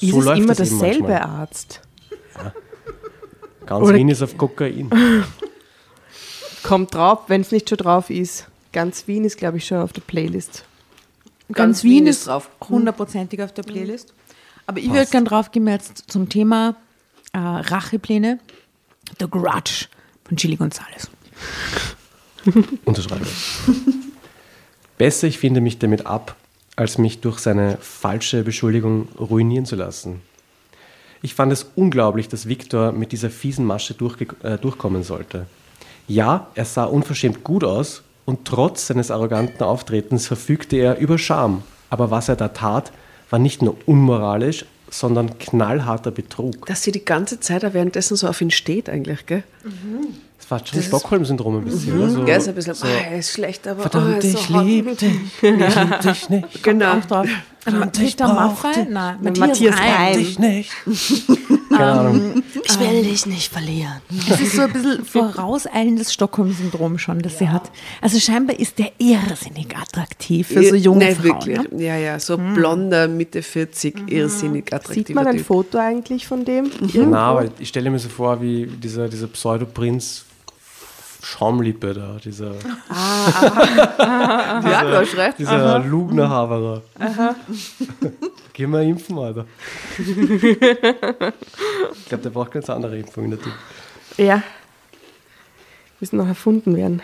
Ist So es läuft immer derselbe manchmal. Arzt? Ganz Oder- Wien ist auf Kokain. Kommt drauf, wenn es nicht schon drauf ist. Ganz Wien ist, glaube ich, schon auf der Playlist. Ganz, Ganz Wien Wien ist drauf. hundertprozentig auf der Playlist. Aber ich würde gerne drauf gehen jetzt zum Thema äh, Rachepläne. The Grudge von Chili Gonzalez. Unterschreibe. Besser, ich finde mich damit ab, als mich durch seine falsche Beschuldigung ruinieren zu lassen. Ich fand es unglaublich, dass Viktor mit dieser fiesen Masche äh, durchkommen sollte. Ja, er sah unverschämt gut aus und trotz seines arroganten Auftretens verfügte er über Scham. Aber was er da tat, war nicht nur unmoralisch, sondern knallharter Betrug. Dass sie die ganze Zeit währenddessen so auf ihn steht eigentlich, gell? Das fast schon Stockholm-Syndrom ein bisschen. oder? So, Gell, so ein bisschen, so, ah, er ist schlecht, aber Verdammt, oh, ist ich so hot. lieb dich. Ich lieb dich nicht. Genau. Verdammt, ich Peter brauch Maffay? dich. Nein, Matthias Reim. dich nicht. Keine Ahnung. Ich will dich nicht verlieren. Das ist so ein bisschen vorauseilendes Stockholm-Syndrom schon, das sie hat. Also scheinbar ist der irrsinnig attraktiv für so junge Nein, Frauen. wirklich. Ne? Ja, ja, so blonder, Mitte 40, irrsinnig attraktiver Sieht man ein Typ. Foto eigentlich von dem? Na, aber ich stelle mir so vor, wie dieser, dieser Pseudoprinz Schaumlippe da, dieser, Ja, du hast recht. dieser Lugner-Haverer. Geh mal impfen, Alter. ich glaube, der braucht ganz andere Impfungen, der Typ. Ja. Müssen noch erfunden werden.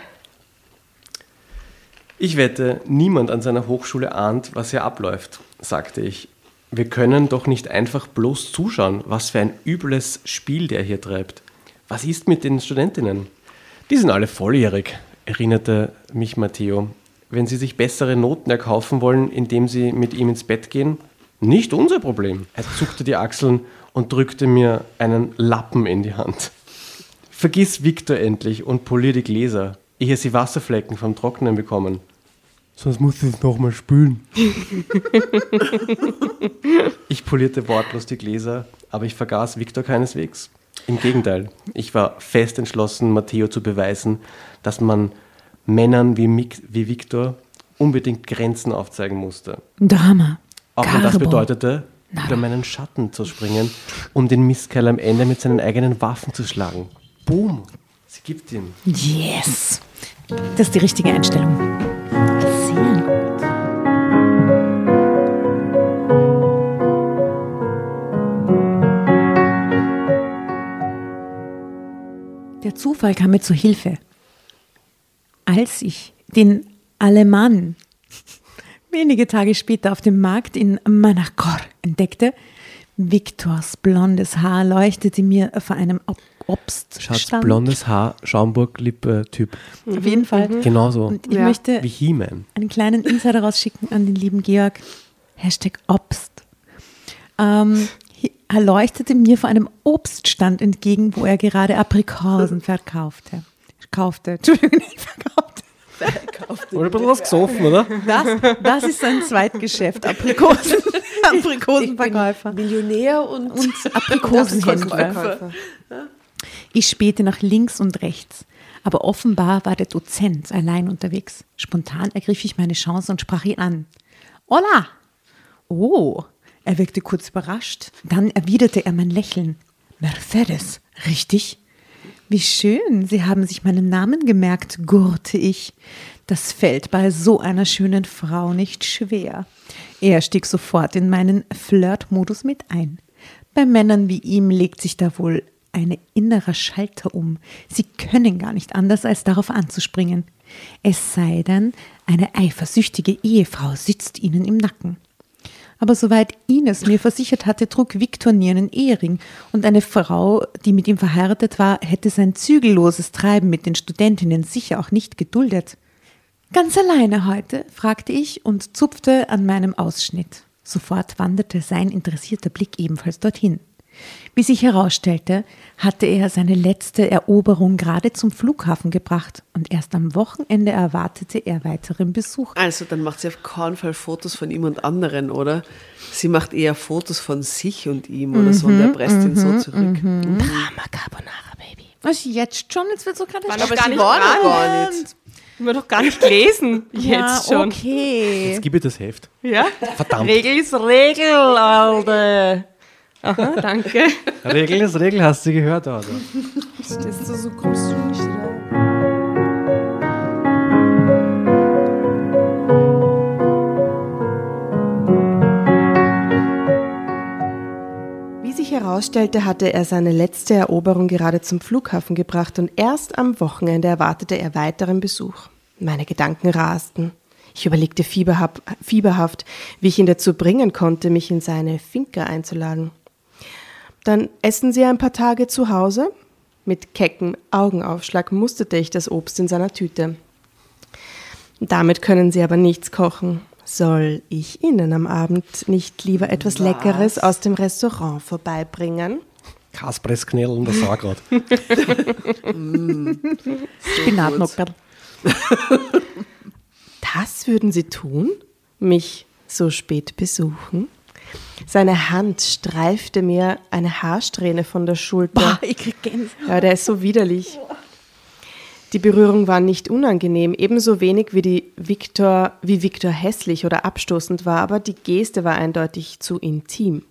Ich wette, niemand an seiner Hochschule ahnt, was hier abläuft, sagte ich. Wir können doch nicht einfach bloß zuschauen, was für ein übles Spiel der hier treibt. Was ist mit den Studentinnen? Die sind alle volljährig, erinnerte mich Matteo. Wenn sie sich bessere Noten erkaufen wollen, indem sie mit ihm ins Bett gehen, nicht unser Problem. Er zuckte die Achseln und drückte mir einen Lappen in die Hand. Vergiss Victor endlich und polier die Gläser, ehe sie Wasserflecken vom Trocknen bekommen. Sonst musst du es nochmal spülen. ich polierte wortlos die Gläser, aber ich vergaß Victor keineswegs. Im Gegenteil, ich war fest entschlossen, Matteo zu beweisen, dass man Männern wie, Mik wie Victor unbedingt Grenzen aufzeigen musste. Drama. Auch wenn das bedeutete, über meinen Schatten zu springen, um den Mistkerl am Ende mit seinen eigenen Waffen zu schlagen. Boom! Sie gibt ihm. Yes. Das ist die richtige Einstellung. Der Zufall kam mir zu Hilfe. Als ich den Alemann wenige Tage später auf dem Markt in Manacor entdeckte, Viktors blondes Haar leuchtete mir vor einem Ob Obststand. Schatz, blondes Haar, Schaumburg-Lippe-Typ. Auf jeden Fall. Genauso Und ich Ja. möchte einen kleinen Insider rausschicken an den lieben Georg. Hashtag Obst. Ähm, er leuchtete mir vor einem Obststand entgegen, wo er gerade Aprikosen verkaufte. Kaufte. Entschuldigung, nicht verkaufte. Oder ein bisschen was gesoffen, oder? Das, das ist sein Zweitgeschäft. Aprikosen. Aprikosenverkäufer. Millionär und, Und Aprikosenhändler. Ich spähte nach links und rechts. Aber offenbar war der Dozent allein unterwegs. Spontan ergriff ich meine Chance und sprach ihn an. Hola! Oh, er wirkte kurz überrascht. Dann erwiderte er mein Lächeln. Mercedes, richtig? Wie schön, Sie haben sich meinen Namen gemerkt, gurrte ich. Das fällt bei so einer schönen Frau nicht schwer. Er stieg sofort in meinen Flirtmodus mit ein. Bei Männern wie ihm legt sich da wohl ein innerer Schalter um. Sie können gar nicht anders, als darauf anzuspringen. Es sei denn, eine eifersüchtige Ehefrau sitzt ihnen im Nacken. Aber soweit Ines mir versichert hatte, trug Viktor nie einen Ehering und eine Frau, die mit ihm verheiratet war, hätte sein zügelloses Treiben mit den Studentinnen sicher auch nicht geduldet. Ganz alleine heute? fragte ich und zupfte an meinem Ausschnitt. Sofort wanderte sein interessierter Blick ebenfalls dorthin. Wie sich herausstellte, hatte er seine letzte Eroberung gerade zum Flughafen gebracht und erst am Wochenende erwartete er weiteren Besuch. Also, dann macht sie auf keinen Fall Fotos von ihm und anderen, oder? Sie macht eher Fotos von sich und ihm oder so und er presst ihn so zurück. Drama Carbonara, Baby. Was jetzt schon? Jetzt wird so gerade Aber sie war noch gar nicht. Haben wir doch gar nicht gelesen. ja, Jetzt schon. okay. Jetzt gib mir das Heft. Ja? Verdammt. Regel ist Regel, Alter. Aha, danke. Regel ist Regel, hast du gehört, Alter. Stehst du so, kommst du nicht rein? Wie sich herausstellte, hatte er seine letzte Eroberung gerade zum Flughafen gebracht und erst am Wochenende erwartete er weiteren Besuch. Meine Gedanken rasten. Ich überlegte fieberhaft, wie ich ihn dazu bringen konnte, mich in seine Finca einzuladen. Dann essen Sie ein paar Tage zu Hause? Mit keckem Augenaufschlag musterte ich das Obst in seiner Tüte. Damit können Sie aber nichts kochen. Soll ich Ihnen am Abend nicht lieber etwas Leckeres aus dem Restaurant vorbeibringen? Kaspressknell und der Sauerkraut. Spinatnockerl. Das würden Sie tun? Mich so spät besuchen? Seine Hand streifte mir eine Haarsträhne von der Schulter. Boah, ich krieg Gänsehaut. Ja, der ist so widerlich. Die Berührung war nicht unangenehm, ebenso wenig wie die Viktor, wie Viktor hässlich oder abstoßend war, aber die Geste war eindeutig zu intim.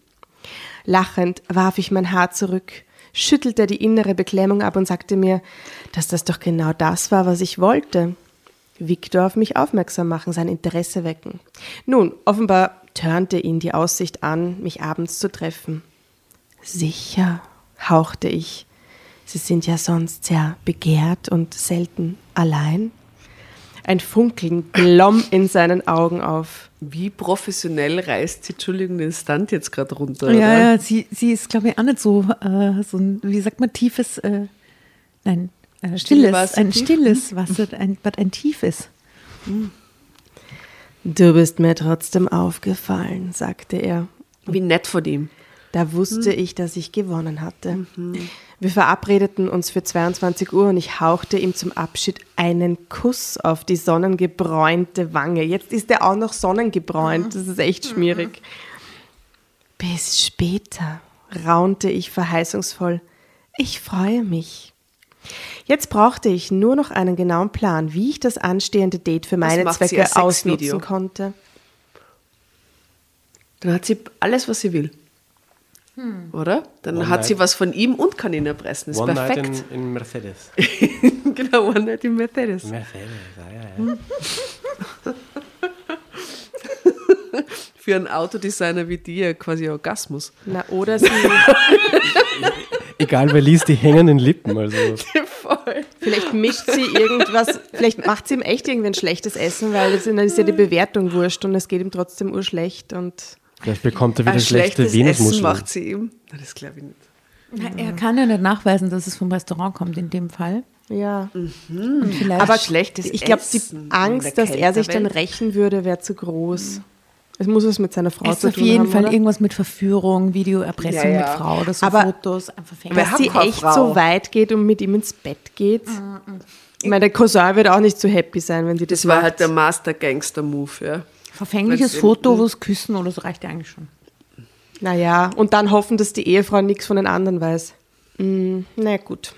Lachend warf ich mein Haar zurück, schüttelte die innere Beklemmung ab und sagte mir, dass das doch genau das war, was ich wollte. Viktor auf mich aufmerksam machen, sein Interesse wecken. Nun, offenbar törnte ihn die Aussicht an, mich abends zu treffen. Sicher, hauchte ich. Sie sind ja sonst sehr begehrt und selten allein. Ein Funkeln glomm in seinen Augen auf. Wie professionell reißt sie, Entschuldigung, den Stand jetzt gerade runter? Ja, oder? ja, sie, sie ist, glaube ich, auch nicht so, äh, so ein, wie sagt man, tiefes, äh, nein, äh, stilles, Wasser, ein stilles Wasser, ein, was ein tiefes. Du bist mir trotzdem aufgefallen, sagte er. Wie nett von ihm. Da wusste ich, dass ich gewonnen hatte. Wir verabredeten uns für 22 Uhr und ich hauchte ihm zum Abschied einen Kuss auf die sonnengebräunte Wange. Jetzt ist er auch noch sonnengebräunt. Das ist echt schmierig. Bis später, raunte ich verheißungsvoll. Ich freue mich. Jetzt brauchte ich nur noch einen genauen Plan, wie ich das anstehende Date für meine Zwecke ausnutzen konnte. Dann hat sie alles, was sie will. Oder? Dann One hat night. sie was von ihm und kann ihn erpressen. Ist One perfekt. Night in, in Mercedes. genau, One Night in Mercedes. Mercedes, ja, ja, ja. Für einen Autodesigner wie dir quasi Orgasmus. Na, oder sie, Egal wer liest, die hängenden Lippen. Also. Voll. vielleicht mischt sie irgendwas, vielleicht macht sie ihm echt irgendwie ein schlechtes Essen, weil das, dann ist ja die Bewertung wurscht und es geht ihm trotzdem urschlecht und Vielleicht bekommt er wieder Ein schlechte schlechtes Essen Venusmuscheln. macht sie ihm. Na, das glaube ich nicht. Na, er kann ja nicht nachweisen, dass es vom Restaurant kommt in dem Fall. ja. Vielleicht Aber schlechtes ich glaube, die Angst, dass er sich dann rächen würde, wäre zu groß. Es muss was mit seiner Frau es ist zu auf tun jeden haben, Fall oder? irgendwas mit Verführung, Videoerpressung Ja, ja. mit Frau oder so Aber- Fotos, einfach Dass sie echt Frau? so weit geht und mit ihm ins Bett geht. Ich meine, der Cousin wird auch nicht so happy sein, wenn sie das, Das war macht. halt der Master-Gangster-Move, ja. Verfängliches Foto, wo es küssen oder so reicht ja eigentlich schon. Naja, und dann hoffen, dass die Ehefrau nichts von den anderen weiß. Mm, na gut.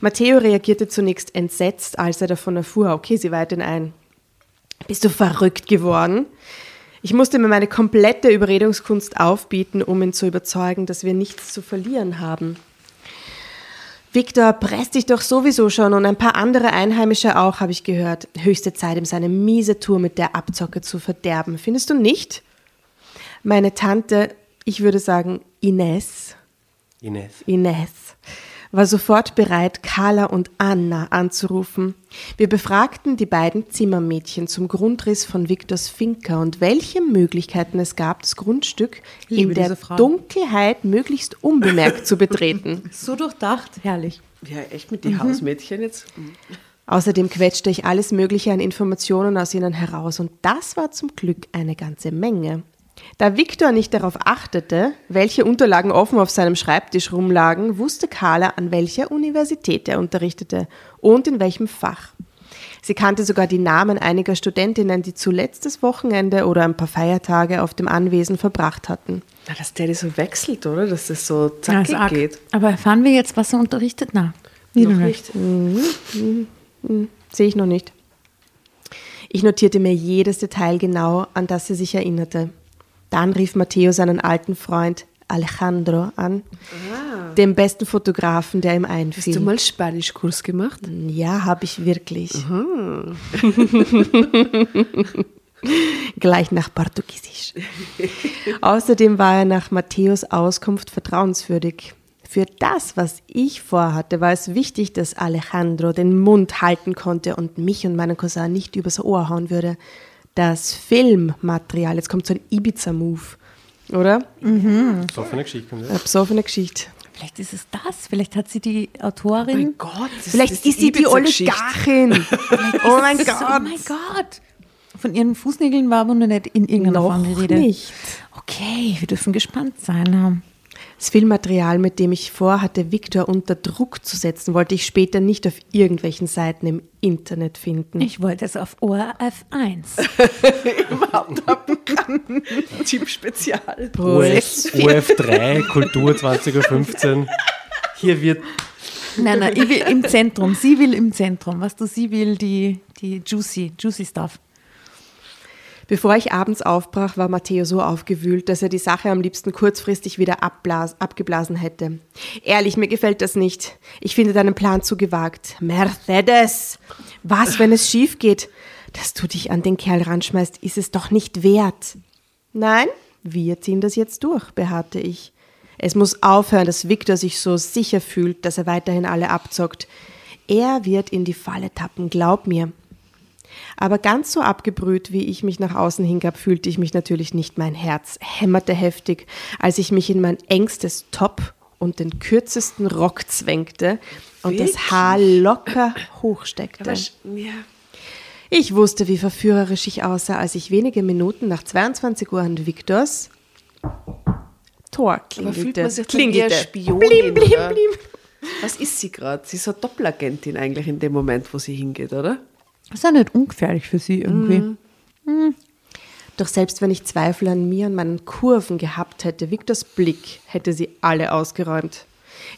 Matteo reagierte zunächst entsetzt, als er davon erfuhr. Okay, sie weiht ihn ein. Bist du verrückt geworden? Ich musste mir meine komplette Überredungskunst aufbieten, um ihn zu überzeugen, dass wir nichts zu verlieren haben. Victor presst dich doch sowieso schon und ein paar andere Einheimische auch, habe ich gehört. Höchste Zeit, ihm seine miese Tour mit der Abzocke zu verderben. Findest du nicht? Meine Tante, ich würde sagen Ines, Ines. Ines, war sofort bereit, Carla und Anna anzurufen. Wir befragten die beiden Zimmermädchen zum Grundriss von Viktors Finca und welche Möglichkeiten es gab, das Grundstück Liebe in der. Dunkelheit möglichst unbemerkt zu betreten. So durchdacht, herrlich. Ja, echt mit den Hausmädchen jetzt. Außerdem quetschte ich alles Mögliche an Informationen aus ihnen heraus und das war zum Glück eine ganze Menge. Da Viktor nicht darauf achtete, welche Unterlagen offen auf seinem Schreibtisch rumlagen, wusste Carla, an welcher Universität er unterrichtete und in welchem Fach. Sie kannte sogar die Namen einiger Studentinnen, die zuletzt das Wochenende oder ein paar Feiertage auf dem Anwesen verbracht hatten. Na, dass der das so wechselt, oder? Dass das so Ja, zackig arg. geht. Aber erfahren wir jetzt, was er unterrichtet? Na, Noch nicht. nicht. Sehe ich noch nicht. Ich notierte mir jedes Detail genau, an das sie sich erinnerte. Dann rief Matteo seinen alten Freund Alejandro an, dem besten Fotografen, der ihm Hast du einfiel. mal Spanischkurs gemacht? Ja, habe ich wirklich. Gleich nach Portugiesisch. Außerdem war er nach Matthäus Auskunft vertrauenswürdig. Für das, was ich vorhatte, war es wichtig, dass Alejandro den Mund halten konnte und mich und meinen Cousin nicht übers Ohr hauen würde. Das Filmmaterial, jetzt kommt so ein Ibiza-Move, oder? So für eine Geschichte. Eine besoffene Geschichte. Vielleicht ist es das. Vielleicht hat sie die Autorin. Mein Gott. das Vielleicht das ist sie die. Oligarchin. oh mein Gott. oh mein Gott. Von ihren Fußnägeln war aber noch nicht in irgendeiner Noch Form die Rede. nicht. Okay, wir dürfen gespannt sein. Das Filmmaterial, mit dem ich vorhatte, Viktor unter Druck zu setzen, wollte ich später nicht auf irgendwelchen Seiten im Internet finden. Ich wollte es auf ORF 1. Typ Spezial. OF, OF3, Kultur 2015. Hier wird Nein, nein, ich will im Zentrum. Sie will im Zentrum. Was du, sie will die, die juicy, juicy Stuff. Bevor ich abends aufbrach, war Matteo so aufgewühlt, dass er die Sache am liebsten kurzfristig wieder abgeblasen hätte. Ehrlich, mir gefällt das nicht. Ich finde deinen Plan zu gewagt. Mercedes! Was, wenn es schief geht? Dass du dich an den Kerl ranschmeißt, ist es doch nicht wert. Nein, wir ziehen das jetzt durch, beharrte ich. Es muss aufhören, dass Victor sich so sicher fühlt, dass er weiterhin alle abzockt. Er wird in die Falle tappen, glaub mir. Aber ganz so abgebrüht, wie ich mich nach außen hingab, fühlte ich mich natürlich nicht. Mein Herz hämmerte heftig, als ich mich in mein engstes Top und den kürzesten Rock zwängte und das Haar locker hochsteckte. Ja. Ich wusste, wie verführerisch ich aussah, als ich wenige Minuten nach 22 Uhr an Victors Tor Aber fühlt klingelte. man sich eher Spionin? Blim, blim, blim. Was ist sie gerade? Sie ist eine Doppelagentin eigentlich in dem Moment, wo sie hingeht, oder? Das ist ja nicht ungefährlich für sie irgendwie. Doch selbst wenn ich Zweifel an mir und meinen Kurven gehabt hätte, Victors Blick hätte sie alle ausgeräumt.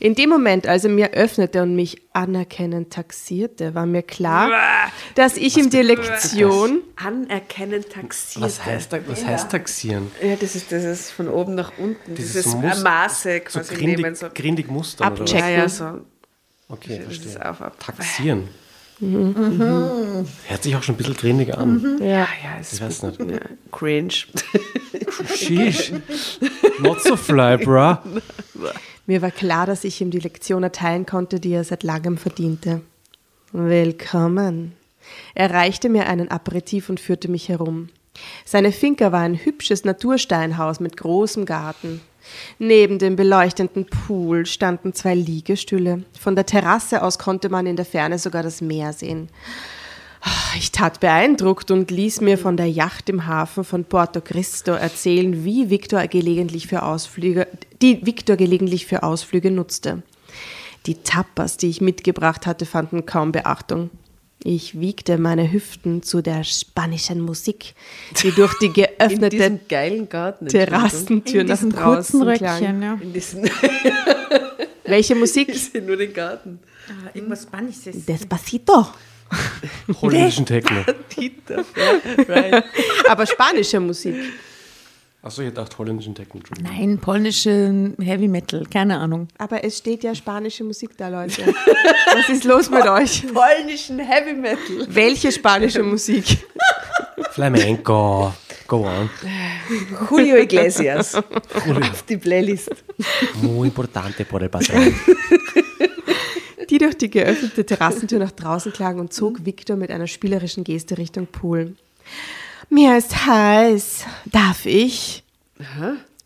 In dem Moment, als er mir öffnete und mich anerkennend taxierte, war mir klar, dass ich ihm die Lektion Anerkennend taxiert. Was heißt, was heißt taxieren? Ja, das ist, das ist von oben nach unten. Dieses Dieses Mus- Maße So quasi nehmen. grindig, So. grindig Muster oder was? Ja, ja, so. Okay, Das ist verstehe. auf, auf. Taxieren. Hört sich auch schon ein bisschen grindig an. Ja, ja, es Ich ist weiß nicht. ja, cringe. Sheesh. Not so fly, bruh. Mir war klar, dass ich ihm die Lektion erteilen konnte, die er seit langem verdiente. Willkommen. Er reichte mir einen Aperitif und führte mich herum. Seine Finca war ein hübsches Natursteinhaus mit großem Garten. Neben dem beleuchteten Pool standen zwei Liegestühle. Von der Terrasse aus konnte man in der Ferne sogar das Meer sehen. Ich tat beeindruckt und ließ mir von der Yacht im Hafen von Porto Cristo erzählen, wie Victor gelegentlich für Ausflüge, die Victor gelegentlich für Ausflüge nutzte. Die Tapas, die ich mitgebracht hatte, fanden kaum Beachtung. Ich wiegte meine Hüften zu der spanischen Musik, die durch die geöffnete. Terrassentür In nach draußen kurzen klang. Röckchen, ja. In diesem. Welche Musik? Ich sehe nur den Garten. Irgendwas Spanisches. Despacito. Holländischen Techno. Ja, right. Aber spanische Musik. Achso, ich dachte holländischen Techno. Nein, polnische Heavy Metal, keine Ahnung. Aber es steht ja spanische Musik da, Leute. Was ist los mit euch? Polnischen Heavy Metal. Welche spanische Musik? Flamenco. Go on. Julio Iglesias. Auf die Playlist. Muy importante por el patrón. Die durch die geöffnete Terrassentür nach draußen klang und zog Victor mit einer spielerischen Geste Richtung Pool. Mir ist heiß. Darf ich?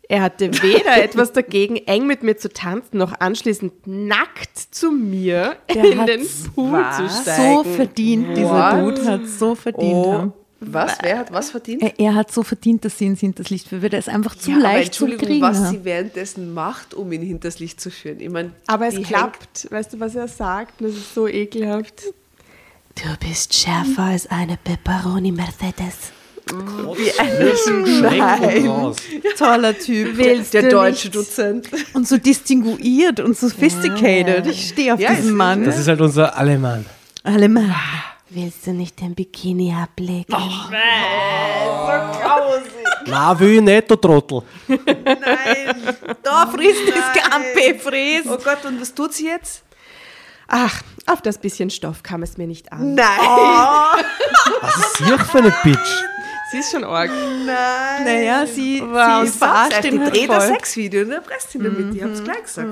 Er hatte weder etwas dagegen, eng mit mir zu tanzen, noch anschließend nackt zu mir Der in den Pool zu was? steigen. So verdient, dieser What? Dude hat so verdient. Oh, was? Wer hat was verdient? Er, er hat so verdient, dass sie ihn hinters Licht führt. Der ist einfach zu Ja, leicht zu kriegen. was sie währenddessen macht, um ihn hinters Licht zu führen. Ich meine, Aber es klappt. Weißt du, was er sagt? Das ist so ekelhaft. Du bist schärfer als eine Pepperoni Mercedes. Wie ein raus. Toller Typ. Hängt, der deutsche nicht? Dozent. Und so distinguiert und sophisticated. Ich stehe auf Ja, diesen Mann. Das ist halt unser Allemann. Alle mal. Willst du nicht den Bikini ablegen? Na, will ich nicht, du Trottel. Nein. Da frisst das Gampe, frisst. Oh Gott, und was tut sie jetzt? Ach, auf das bisschen Stoff kam es mir nicht an. Nein. Was ist hier für eine Bitch? Sie ist schon arg. Nein. Naja, sie, Wow, sie verarscht Die ihn halt voll. Sexvideo und erpresst ihn damit. Ich hab's gleich gesagt.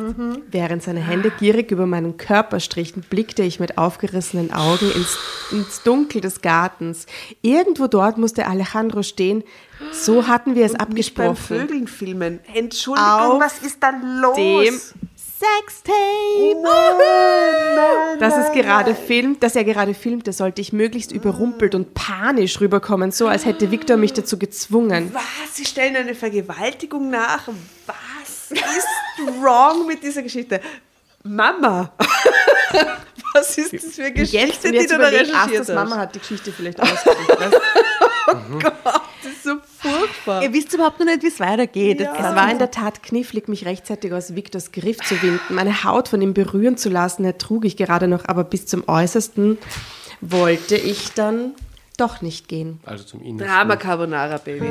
Während seine Hände gierig über meinen Körper strichen, blickte ich mit aufgerissenen Augen ins, ins Dunkel des Gartens. Irgendwo dort musste Alejandro stehen. So hatten wir es Beim abgesprochen. Vögeln filmen. Entschuldigung, Auf was ist da los? dem Sextape. Das es gerade filmt, dass er gerade filmte, sollte ich möglichst überrumpelt und panisch rüberkommen, so als hätte Victor mich dazu gezwungen. Was? Sie stellen eine Vergewaltigung nach? Was? ist wrong mit dieser Geschichte? Mama, was ist das für eine Geschichte, Jetzt, und die jetzt du da recherchiert hast? Mama hat die Geschichte vielleicht ausgedacht. Ist so furchtbar. Ihr wisst überhaupt noch nicht, wie es weitergeht. Es war in der Tat knifflig, mich rechtzeitig aus Viktors Griff zu winden, meine Haut von ihm berühren zu lassen, ertrug ich gerade noch, aber bis zum Äußersten wollte ich dann doch nicht gehen. Also zum Innersten. Drama Carbonara, Baby.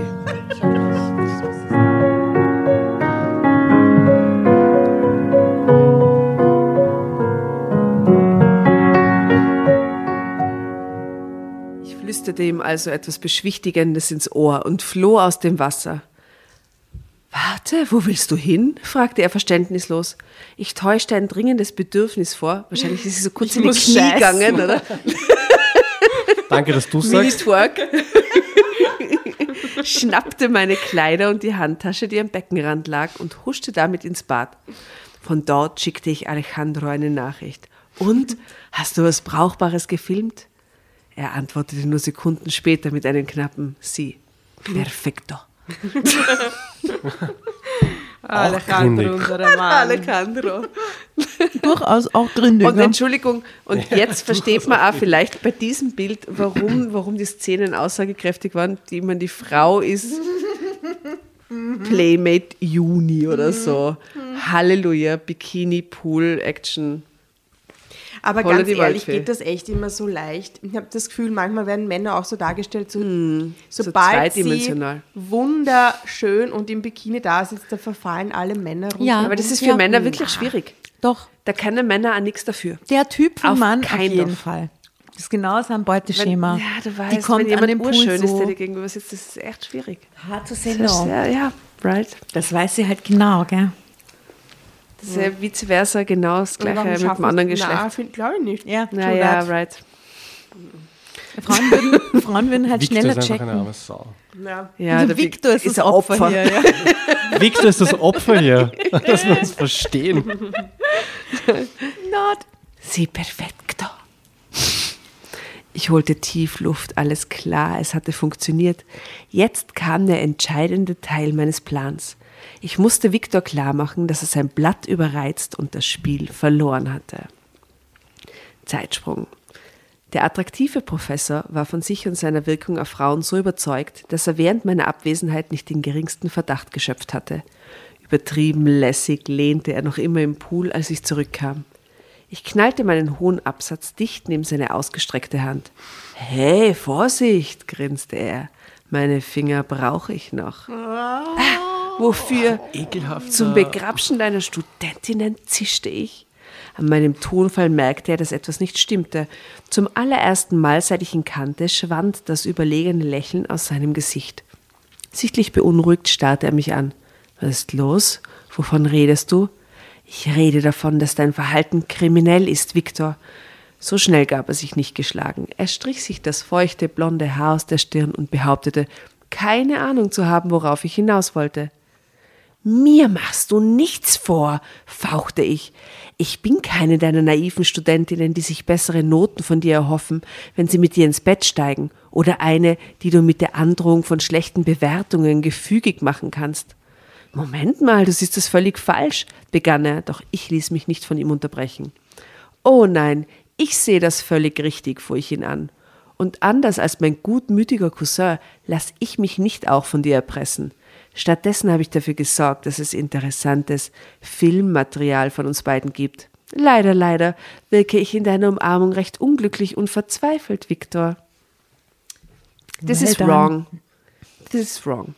Flüsterte ihm also etwas Beschwichtigendes ins Ohr und floh aus dem Wasser. Warte, wo willst du hin? fragte er verständnislos. Ich täuschte ein dringendes Bedürfnis vor. Wahrscheinlich ist sie so kurz in die Knie scheißen. gegangen, oder? Danke, dass du sagst. Mini-Twerk. schnappte meine Kleider und die Handtasche, die am Beckenrand lag, und huschte damit ins Bad. Von dort schickte ich Alejandro eine Nachricht. Und, hast du was Brauchbares gefilmt? Er antwortete nur Sekunden später mit einem knappen Sie. Perfekto. Alejandro, unser Mann. Alejandro. Durchaus auch gründig. Und ne? Entschuldigung, und jetzt versteht man auch vielleicht bei diesem Bild, warum, warum die Szenen aussagekräftig waren, die man die Frau ist Playmate Juni oder so. Halleluja, Bikini, Pool, Action. Aber Holla ganz die ehrlich, Waldfee. geht das echt immer so leicht? Ich habe das Gefühl, manchmal werden Männer auch so dargestellt, so, so sobald sie zweidimensional. wunderschön und im Bikini da sitzt, da verfallen alle Männer runter. Ja. Aber das ist für Ja. Männer wirklich schwierig. Doch, Da können Männer auch nichts dafür. der Typ von Auf Mann auf keinen jeden Fall. Das ist genau sein Wenn, Beuteschema. ja, du Die weißt, kommt wenn an jemand den Pool urschön ist, so der dir gegenüber sitzt, das ist echt schwierig. hard to say no. ja, ja, right. Das weiß sie halt genau, gell? Das ist ja vice versa genau das Gleiche mit dem anderen es- Geschlecht. Na, glaube ich nicht. Ja, naja, that. right. Frauen würden, Frauen würden halt Victor schneller ist einfach eine checken. arme Sau. Ja. Ja, Der der Victor ist, ist das Opfer, Opfer. hier. Ja. Victor ist das Opfer hier. Wir uns verstehen. Not. Sie perfekto. Ich holte tief Luft, alles klar, es hatte funktioniert. Jetzt kam der entscheidende Teil meines Plans. Ich musste Viktor klarmachen, dass er sein Blatt überreizt und das Spiel verloren hatte. Zeitsprung. Der attraktive Professor war von sich und seiner Wirkung auf Frauen so überzeugt, dass er während meiner Abwesenheit nicht den geringsten Verdacht geschöpft hatte. Übertrieben lässig lehnte er noch immer im Pool, als ich zurückkam. Ich knallte meinen hohen Absatz dicht neben seine ausgestreckte Hand. Hey, Vorsicht, grinste er. Meine Finger brauche ich noch. Ah, wofür? Ekelhaft. Zum Begrapschen deiner Studentinnen zischte ich. An meinem Tonfall merkte er, dass etwas nicht stimmte. Zum allerersten Mal, seit ich ihn kannte, schwand das überlegene Lächeln aus seinem Gesicht. Sichtlich beunruhigt starrte er mich an. Was ist los? Wovon redest du? Ich rede davon, dass dein Verhalten kriminell ist, Viktor. So schnell gab er sich nicht geschlagen. Er strich sich das feuchte blonde Haar aus der Stirn und behauptete, keine Ahnung zu haben, worauf ich hinaus wollte. Mir machst du nichts vor, fauchte ich. Ich bin keine deiner naiven Studentinnen, die sich bessere Noten von dir erhoffen, wenn sie mit dir ins Bett steigen, oder eine, die du mit der Androhung von schlechten Bewertungen gefügig machen kannst. Moment mal, du siehst das völlig falsch, begann er, doch ich ließ mich nicht von ihm unterbrechen. Oh nein, ich sehe das völlig richtig, fuhr ich ihn an. Und anders als mein gutmütiger Cousin lass ich mich nicht auch von dir erpressen. Stattdessen habe ich dafür gesorgt, dass es interessantes Filmmaterial von uns beiden gibt. Leider, leider wirke ich in deiner Umarmung recht unglücklich und verzweifelt, Viktor. This Well is wrong. This is wrong.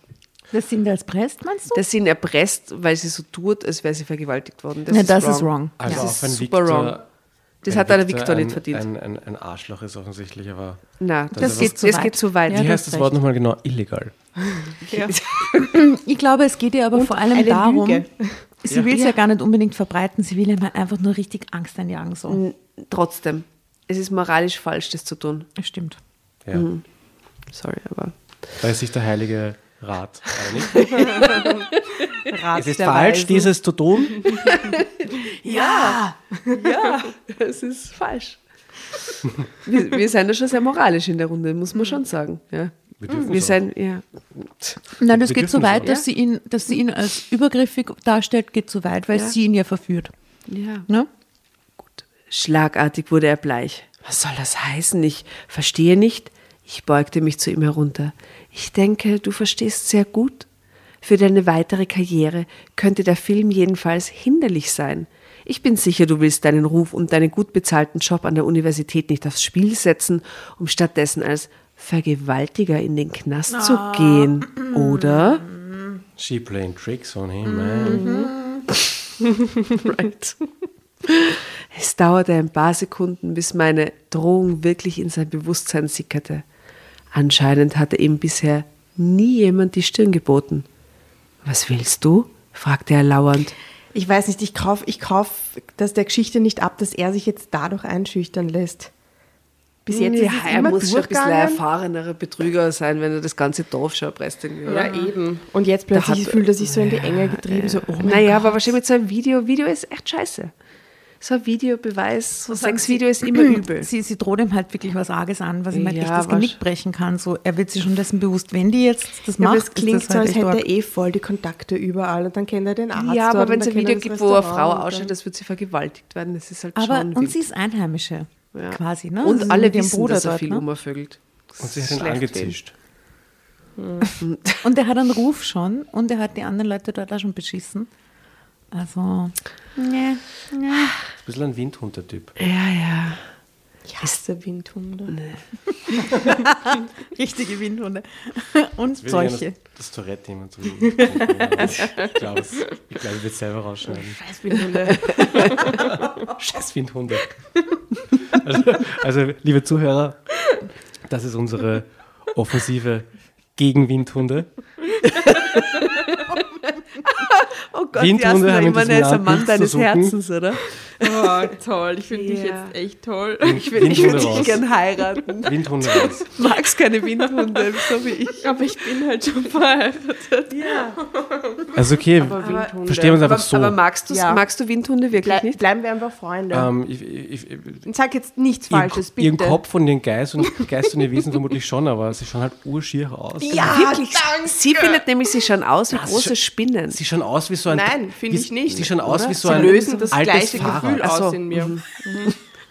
Das sind als Prest, meinst du? Dass sie ihn erpresst, weil sie so tut, als wäre sie vergewaltigt worden. Das Ja, ist das wrong. ist wrong. Also Das auch ist wenn super Victor, wrong. Das wenn hat der Victor nicht ein, verdient. Ein, ein, ein Arschloch ist offensichtlich, aber. Na, Das das, geht, zu das weit. geht zu weit. Ja, Wie du heißt das Wort nochmal genau? Illegal. Ich glaube, es geht ihr aber vor allem darum, Lüge. sie will es ja. gar nicht unbedingt verbreiten, sie will ihm halt einfach nur richtig Angst einjagen. So. Trotzdem, es ist moralisch falsch, das zu tun. Das stimmt. Ja. Mhm. Sorry, aber. Da ist sich der Heilige Rat. Rat es ist der falsch, Weisen. dieses zu tun. Ja, ja, es ist falsch. Wir, wir sind ja schon sehr moralisch in der Runde, muss man schon sagen. Ja. Wir Wir sind, ja. Nein, das Wir geht so weit, dass sie ihn, dass sie ihn als übergriffig darstellt, geht so weit, weil Ja. sie ihn ja verführt. ja. Ne? Schlagartig wurde er bleich. Was soll das heißen? Ich verstehe nicht. Ich beugte mich zu ihm herunter. Ich denke, du verstehst sehr gut. Für deine weitere Karriere könnte der Film jedenfalls hinderlich sein. Ich bin sicher, du willst deinen Ruf und deinen gut bezahlten Job an der Universität nicht aufs Spiel setzen, um stattdessen als Vergewaltiger in den Knast zu gehen, oder? She playing tricks on him, man. Right. Es dauerte ein paar Sekunden, bis meine Drohung wirklich in sein Bewusstsein sickerte. Anscheinend hatte ihm bisher nie jemand die Stirn geboten. Was willst du? fragte er lauernd. Ich weiß nicht, ich kaufe ich kauf das der Geschichte nicht ab, dass er sich jetzt dadurch einschüchtern lässt. Bis jetzt ist es er muss schon ein bisschen ein erfahrenerer Betrüger sein, wenn er das ganze Dorf schon erpresst. irgendwie? Ja, eben. Und jetzt plötzlich hat- fühlt er sich so in die Enge getrieben, so, oh mein naja, Gott. aber wahrscheinlich mit so einem Video. Video ist echt scheiße. So ein Videobeweis, so Sexvideo ist immer übel. Sie, sie droht ihm halt wirklich was Arges an, was ihm halt Ja, echt das Genick brechen kann. So, er wird sich schon dessen bewusst, wenn die jetzt das Ja, macht, aber es klingt ist das so, halt als hätte arg. er eh voll die Kontakte überall und dann kennt er den Arzt Ja, aber wenn es ein Video gibt, wo eine Frau ausschaut, dann- das wird sie vergewaltigt werden, das ist halt Aber, schon und wild. sie ist Einheimische, Ja. quasi. Ne? Und Also alle wissen, Bruder dass er dort, viel ne? umvögelt. Und sie hat ihn angezischt. Und er hat einen Ruf schon und er hat die anderen Leute dort auch schon beschissen. Also, nee, nee. Ein bisschen ein Windhund, der Typ. Ja, ja. Ich hasse Windhunde. richtige Windhunde. Und solche. gerne Das Tourette jemand zu Ich glaube, es- ich glaube, ich wird selber rausschneiden. Scheiß Windhunde. Scheiß Windhunde. Also, also, liebe Zuhörer, das ist unsere Offensive gegen Windhunde. Oh Gott, die in immer diesem ist ein Mann deines. Herzens, oder? Oh, toll. Ich finde dich Ja. jetzt echt toll. Ich will, ich würde dich gern heiraten. Windhunde raus. Magst keine Windhunde, so wie ich. Aber ich bin halt schon verheiratet. Ja. Also okay, Windhunde. verstehen wir uns einfach Aber, so. aber magst, Ja. magst du Windhunde wirklich Blei nicht? bleiben wir einfach Freunde. ähm, ich, ich, ich, sag jetzt nichts Falsches, bitte. ihren Kopf und den Geist und Geist und ihr Wesen vermutlich schon, aber sie schauen halt urschier aus. Ja, wirklich. danke. Sie findet nämlich, sie schauen aus wie Das große Spinnen. Sie schauen aus wie so ein. Nein, finde ich nicht. Sie schauen aus Oder? wie so Sie ein lösen das altes gleiche Fahrrad. Gefühl So, aus in mir.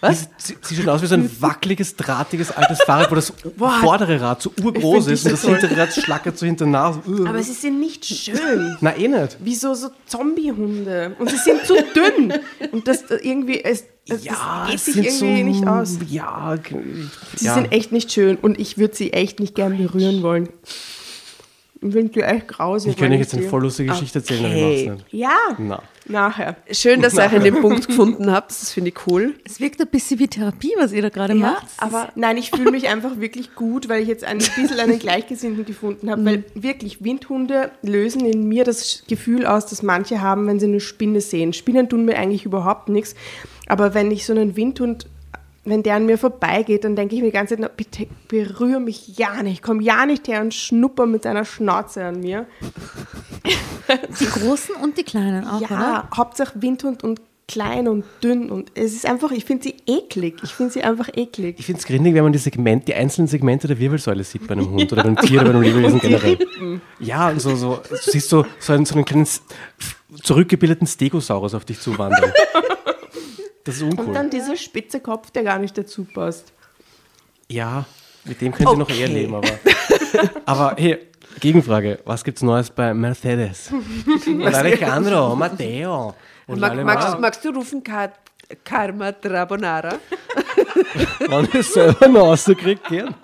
Was? Sie, sie schauen aus wie so ein wackeliges, drahtiges altes Fahrrad, wo das vordere Rad so urgroß ist und das hintere Rad schlackert so hinter Nase. Uh. Aber sie sind nicht schön. Na eh nicht. Wie so, so Zombie-Hunde. Und sie sind zu dünn. Und das äh, irgendwie, es, es, das geht es sich irgendwie nicht aus. Ja, Sie ja. sind echt nicht schön und ich würde sie echt nicht gern berühren wollen. Ich finde die echt grausig. Ich könnte euch jetzt eine die- voll lustige Geschichte erzählen, aber Okay. ich mach's nicht. Ja, Na. Nachher. Schön, dass ihr euch an dem Punkt gefunden habt. Das finde ich cool. Es wirkt ein bisschen wie Therapie, was ihr da gerade macht. aber nein, ich fühle mich einfach wirklich gut, weil ich jetzt ein bisschen einen Gleichgesinnten gefunden habe. Weil wirklich, Windhunde lösen in mir das Gefühl aus, das manche haben, wenn sie eine Spinne sehen. Spinnen tun mir eigentlich überhaupt nichts. Aber wenn ich so einen Windhund, wenn der an mir vorbeigeht, dann denke ich mir die ganze Zeit, na, bitte berühre mich ja nicht. Komm ja nicht her und schnupper mit seiner Schnauze an mir. Die großen und die kleinen auch, ja, oder? Hauptsache Windhund und klein und dünn. Und es ist einfach, ich finde sie eklig. Ich finde sie einfach eklig. Ich finde es grindig, wenn man die, Segment, die einzelnen Segmente der Wirbelsäule sieht bei einem Hund oder beim Tier oder bei einem Lebewesen generell. Ja, und so, so, du siehst so, so einen, so einen kleinen zurückgebildeten Stegosaurus auf dich zuwandern. Das ist Und uncool. dann dieser spitze Kopf, der gar nicht dazu passt. Ja, mit dem könnt ihr noch eher Okay. leben, aber. Aber hey, Gegenfrage: Was gibt's Neues bei Mercedes? Und Alejandro, Matteo. Und Mag, magst, magst du rufen Ka Karma Trabonara? ich es selber noch rauskriege, gern.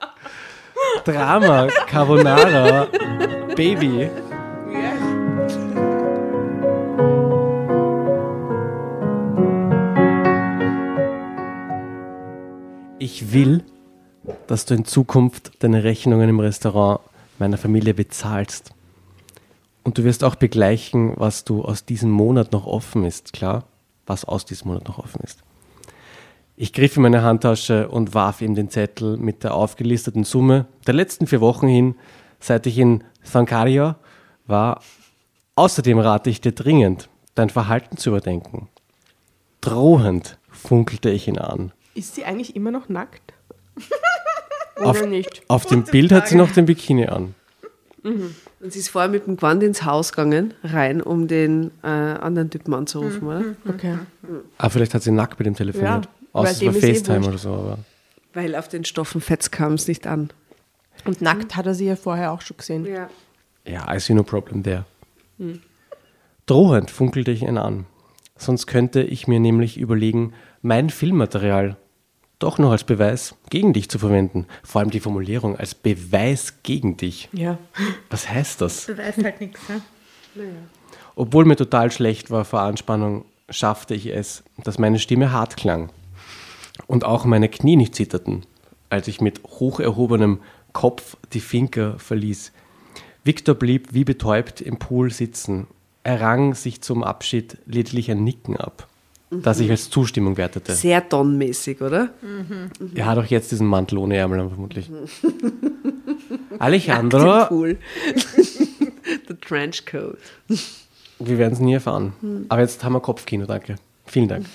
Drama, Carbonara, Baby. Ich will, dass du in Zukunft deine Rechnungen im Restaurant meiner Familie bezahlst. Und du wirst auch begleichen, was du aus diesem Monat noch offen ist, klar? Was aus diesem Monat noch offen ist. Ich griff in meine Handtasche und warf ihm den Zettel mit der aufgelisteten Summe der letzten vier Wochen hin, seit ich in Sankaria war. Außerdem rate ich dir dringend, dein Verhalten zu überdenken. Drohend funkelte ich ihn an. Ist sie eigentlich immer noch nackt? Auf, Oder nicht? auf dem Bild hat sie noch den Bikini an. Und sie ist vorher mit dem Gewand ins Haus gegangen, rein, um den äh, anderen Typen anzurufen, oder? Okay. Ah, vielleicht hat sie nackt mit dem telefoniert. Ja, Außer weil es war eh FaceTime wurscht. oder so. Aber Weil auf den Stoffen Fetz kam es nicht an. Und nackt hat er sie ja vorher auch schon gesehen. Ja. ja, I see no problem there. Drohend funkelte ich ihn an. Sonst könnte ich mir nämlich überlegen, mein Filmmaterial doch noch als Beweis gegen dich zu verwenden. Vor allem die Formulierung als Beweis gegen dich. Ja. Was heißt das? Beweist halt nichts. Ja? Obwohl mir total schlecht war vor Anspannung, schaffte ich es, dass meine Stimme hart klang und auch meine Knie nicht zitterten, als ich mit hoch erhobenem Kopf die Finker verließ. Victor blieb wie betäubt im Pool sitzen. Er rang sich zum Abschied lediglich ein Nicken ab, das ich als Zustimmung wertete. Sehr Don-mäßig, oder? Er hat auch jetzt diesen Mantel ohne Ärmel an, vermutlich. Alejandro, Cool. Der Trenchcoat. Wir werden es nie erfahren. Aber jetzt haben wir Kopfkino, danke. Vielen Dank.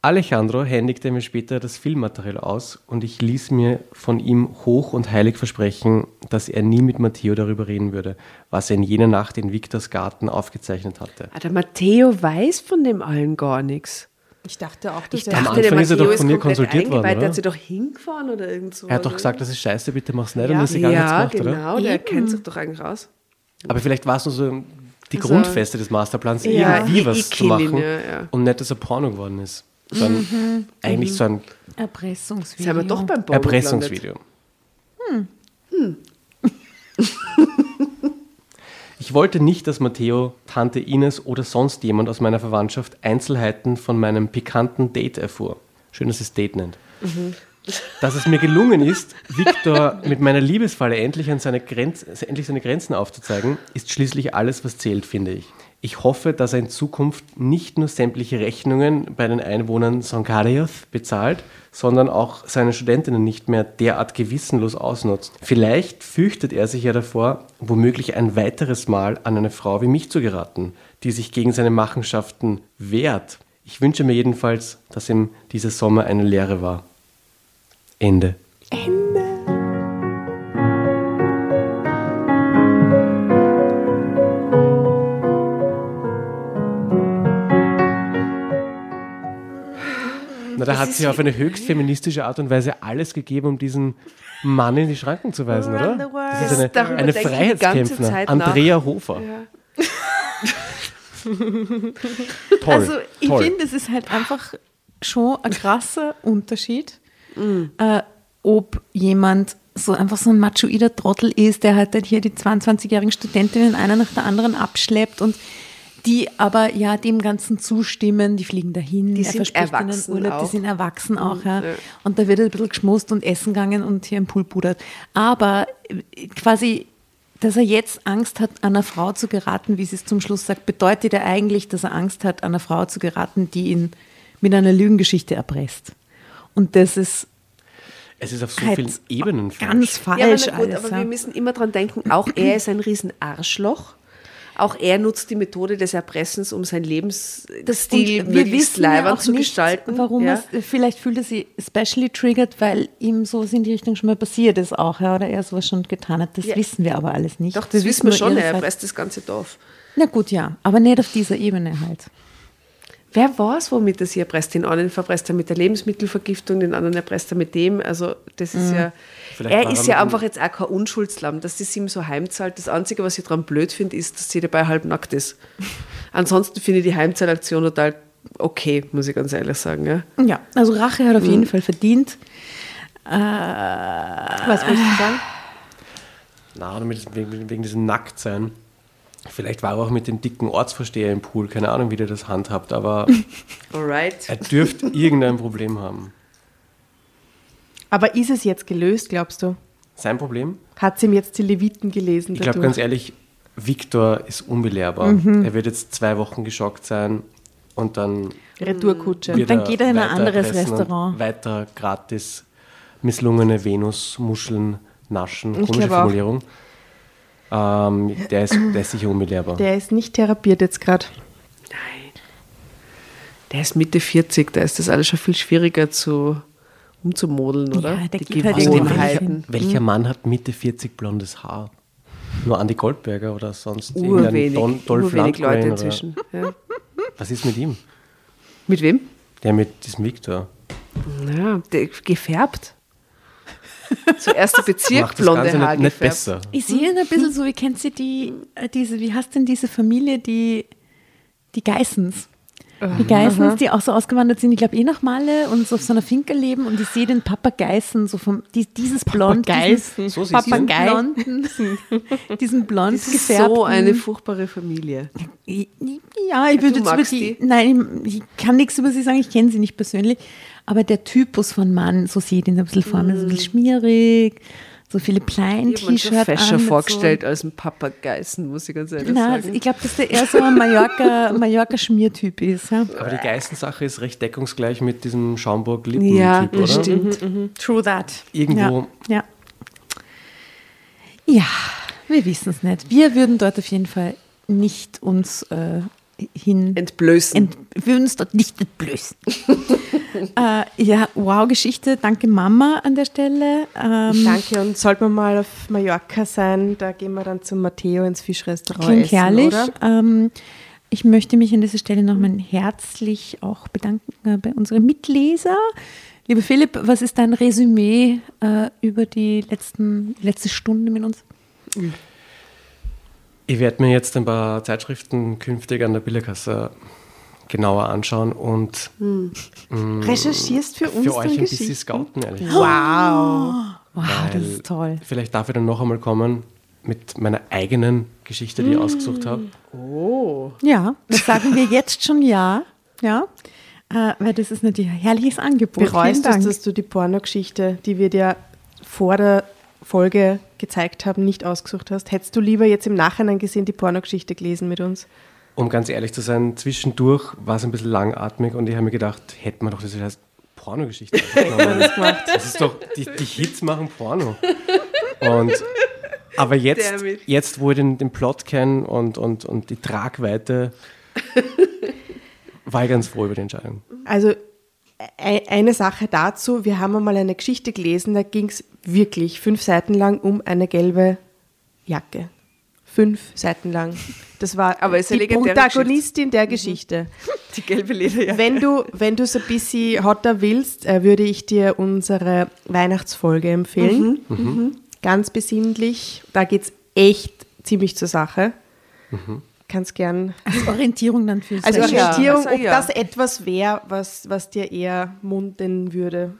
Alejandro händigte mir später das Filmmaterial aus und ich ließ mir von ihm hoch und heilig versprechen, dass er nie mit Matteo darüber reden würde, was er in jener Nacht in Victors Garten aufgezeichnet hatte. Ah, der Matteo weiß von dem allen gar nichts. Ich dachte auch, dass Ich er Am dachte, der Anfang ist er Matteo doch von komplett konsultiert worden, oder? Der hat sie doch hingefahren oder irgend so. Er hat doch gesagt, das ist scheiße, bitte mach's nicht. Und ja, das ist egal, ja hat's gemacht, oder? genau, der kennt sich doch eigentlich raus. Aber vielleicht war es nur so die Also- Grundfeste des Masterplans, Ja, irgendwie was zu ihn, machen ja, ja. und nicht, dass er Porno geworden ist. So ein, Eigentlich so ein Erpressungsvideo. Sind wir doch beim Porno Erpressungsvideo. Ich wollte nicht, dass Matteo, Tante Ines oder sonst jemand aus meiner Verwandtschaft Einzelheiten von meinem pikanten Date erfuhr. Schön, dass es Date nennt. Dass es mir gelungen ist, Viktor mit meiner Liebesfalle endlich, an seine Grenz, endlich seine Grenzen aufzuzeigen, ist schließlich alles, was zählt, finde ich. Ich hoffe, dass er in Zukunft nicht nur sämtliche Rechnungen bei den Einwohnern Sankarios bezahlt, sondern auch seine Studentinnen nicht mehr derart gewissenlos ausnutzt. Vielleicht fürchtet er sich ja davor, womöglich ein weiteres Mal an eine Frau wie mich zu geraten, die sich gegen seine Machenschaften wehrt. Ich wünsche mir jedenfalls, dass ihm dieser Sommer eine Lehre war. Ende. Na, da hat sie auf eine höchst feministische Art und Weise alles gegeben, um diesen Mann in die Schranken zu weisen, oder? Das ist eine, eine nach. Andrea Hofer. Toll. Also ich finde, es ist halt einfach schon ein krasser Unterschied, Mm. äh, ob jemand so einfach so ein machoider Trottel ist, der halt, halt hier die 22-jährigen Studentinnen einer nach der anderen abschleppt und die aber ja dem Ganzen zustimmen, die fliegen dahin, Die er sind erwachsen Urlaub, auch. Die sind erwachsen auch, ja. ja. Und da wird ein bisschen geschmust und essen gegangen und hier im Pool pudert. Aber äh, quasi dass er jetzt Angst hat, an eine Frau zu geraten, wie sie es zum Schluss sagt, bedeutet er eigentlich, dass er Angst hat, an eine Frau zu geraten, die ihn mit einer Lügengeschichte erpresst. Und das ist es ist auf so halt vielen Ebenen ganz falsch. Ja, aber, falsch gut, alles. aber ja. wir müssen immer dran denken, auch er ist ein riesen Arschloch. Auch er nutzt die Methode des Erpressens, um sein Lebensstil möglichst auch zu nicht, gestalten. Warum ja. es, vielleicht fühlt er sich especially triggered, weil ihm so in die Richtung schon mal passiert ist auch, ja, oder er sowas schon getan hat. Das Ja. wissen wir aber alles nicht. Doch, das wissen wir schon, er erpresst das ganze Dorf. Na gut, ja, aber nicht auf dieser Ebene halt. Wer weiß, womit er sie erpresst? Den einen verpresst er mit der Lebensmittelvergiftung, den anderen erpresst er mit dem. Also, das ist ja. Vielleicht er ist ja einfach jetzt auch kein Unschuldslamm, dass das ihm so heimzahlt. Das Einzige, was ich daran blöd finde, ist, dass sie dabei halb nackt ist. Ansonsten finde ich die Heimzahlaktion total okay, muss ich ganz ehrlich sagen. Ja. Ja, also Rache hat auf Mhm. jeden Fall verdient. Was wolltest du sagen? Na, mit, wegen, wegen diesem Nacktsein. Vielleicht war er auch mit dem dicken Ortsvorsteher im Pool. Keine Ahnung, wie der das handhabt, aber Alright. er dürfte irgendein Problem haben. Aber ist es jetzt gelöst, glaubst du? Sein Problem? Hat sie ihm jetzt die Leviten gelesen? Ich glaube ganz ehrlich, Viktor ist unbelehrbar. Mhm. Er wird jetzt zwei Wochen geschockt sein und dann Retourkutsche. wird dann geht er in ein weiter anderes und Restaurant. Weiter gratis misslungene Venus-Muscheln naschen. Ich Komische. Formulierung. Ähm, der, ist, der ist sicher unbelehrbar. Der ist nicht therapiert jetzt gerade. Nein. Der ist Mitte 40, da ist das alles schon viel schwieriger zu umzumodeln, oder? Ja, der Die geht halt Gewohnheiten. Welcher Mann hat Mitte 40 blondes Haar? Nur Andi Goldberger oder sonst Urwenig, Don, Dolph urwenig Lundgren Leute inzwischen. Ja. Was ist mit ihm? Mit wem? Der mit diesem Victor. Ja, der, gefärbt. Zuerst der Bezirk Macht das blonde Ganze Haar nicht, nicht besser. Ich sehe ihn ein bisschen so, wie kennt sie die, äh, diese, wie heißt denn diese Familie, die, die Geissens? Die Geissens, die auch so ausgewandert sind, ich glaube eh nach Malle und so auf so einer Finke leben und ich sehe den Papa Geissen, so vom, die, dieses Blond, diesen, So? Papagei, blonden, diesen blond Das ist gefärbten. so eine furchtbare Familie. Ja, ich würde jetzt über die, die? nein, ich, kann nichts über sie sagen, ich kenne sie nicht persönlich, aber der Typus von Mann, so sehe ich den ein bisschen vor mir, so ein bisschen schmierig, so viele Ich habe mir schon Plein-T-Shirt fescher vorgestellt als ein Papageißen, muss ich ganz ehrlich So, na, sagen. ich glaube, dass der eher so ein Mallorca- Mallorca-Schmiertyp ist. Ja? Aber die Geißensache ist recht deckungsgleich mit diesem Schaumburg-Lippen-Typ, Ja, oder? das stimmt. True that. Irgendwo- Ja. Ja, ja wir wissen es nicht. Wir würden dort auf jeden Fall nicht uns äh, hin. Entblößen. Ent, wir würden uns dort nicht entblößen. äh, ja, wow, Geschichte. Danke Mama an der Stelle. Ähm, Danke und sollte man mal auf Mallorca sein, da gehen wir dann zum Matteo ins Fischrestaurant Klingt essen, herrlich. oder? Ähm, ich möchte mich an dieser Stelle nochmal herzlich auch bedanken äh, bei unseren Mitleser. Lieber Philipp, was ist dein Resümee äh, über die letzten, letzte Stunde mit uns? Ich werde mir jetzt ein paar Zeitschriften künftig an der Bilderkasse genauer anschauen und Recherchierst für uns für euch ein bisschen scouten, ehrlich Wow. Wow, das Weil ist toll. Vielleicht darf ich dann noch einmal kommen mit meiner eigenen Geschichte, die ich ausgesucht habe. Ja, das sagen wir jetzt schon ja. Ja, äh, weil das ist natürlich ein herrliches Angebot. Bereust du, dass du die Pornogeschichte, die wir dir vor der Folge gezeigt haben, nicht ausgesucht hast? Hättest du lieber jetzt im Nachhinein gesehen die Pornogeschichte gelesen mit uns? Um ganz ehrlich zu sein, zwischendurch war es ein bisschen langatmig und ich habe mir gedacht, hätte man doch diese heißt Pornogeschichte aufgenommen. Das ist doch, die, die Hits machen Porno. Und, aber jetzt, jetzt, wo ich den, den Plot kenne und, und, und die Tragweite, war ich ganz froh über die Entscheidung. Also eine Sache dazu, wir haben einmal eine Geschichte gelesen, da ging es wirklich fünf Seiten lang um eine gelbe Jacke. Fünf Seiten lang. Das war Aber ist die Protagonistin der Geschichte. Die gelbe Lederjacke. Wenn du wenn du so ein bisschen hotter willst, äh, würde ich dir unsere Weihnachtsfolge empfehlen. Ganz besinnlich. Da geht es echt ziemlich zur Sache. Kannst gern Als Orientierung dann für also. Orientierung, Also ob ja. das etwas wäre, was, was dir eher munden würde.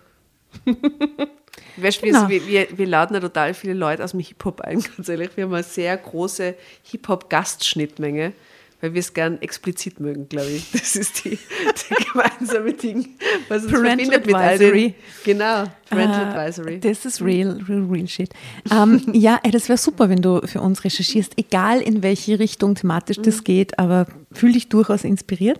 Weißt, wir, Genau. wir, wir, wir laden ja total viele Leute aus dem Hip-Hop ein, ganz ehrlich. Wir haben eine sehr große Hip-Hop-Gastschnittmenge, weil wir es gern explizit mögen, glaube ich. Das ist die, die gemeinsame Ding, was uns Parental verbindet mit all Advisory. den, Genau, Parental Äh, Advisory. Das ist real, real, real shit. Ähm, ja, das wäre super, wenn du für uns recherchierst, egal in welche Richtung thematisch das geht, aber fühl dich durchaus inspiriert.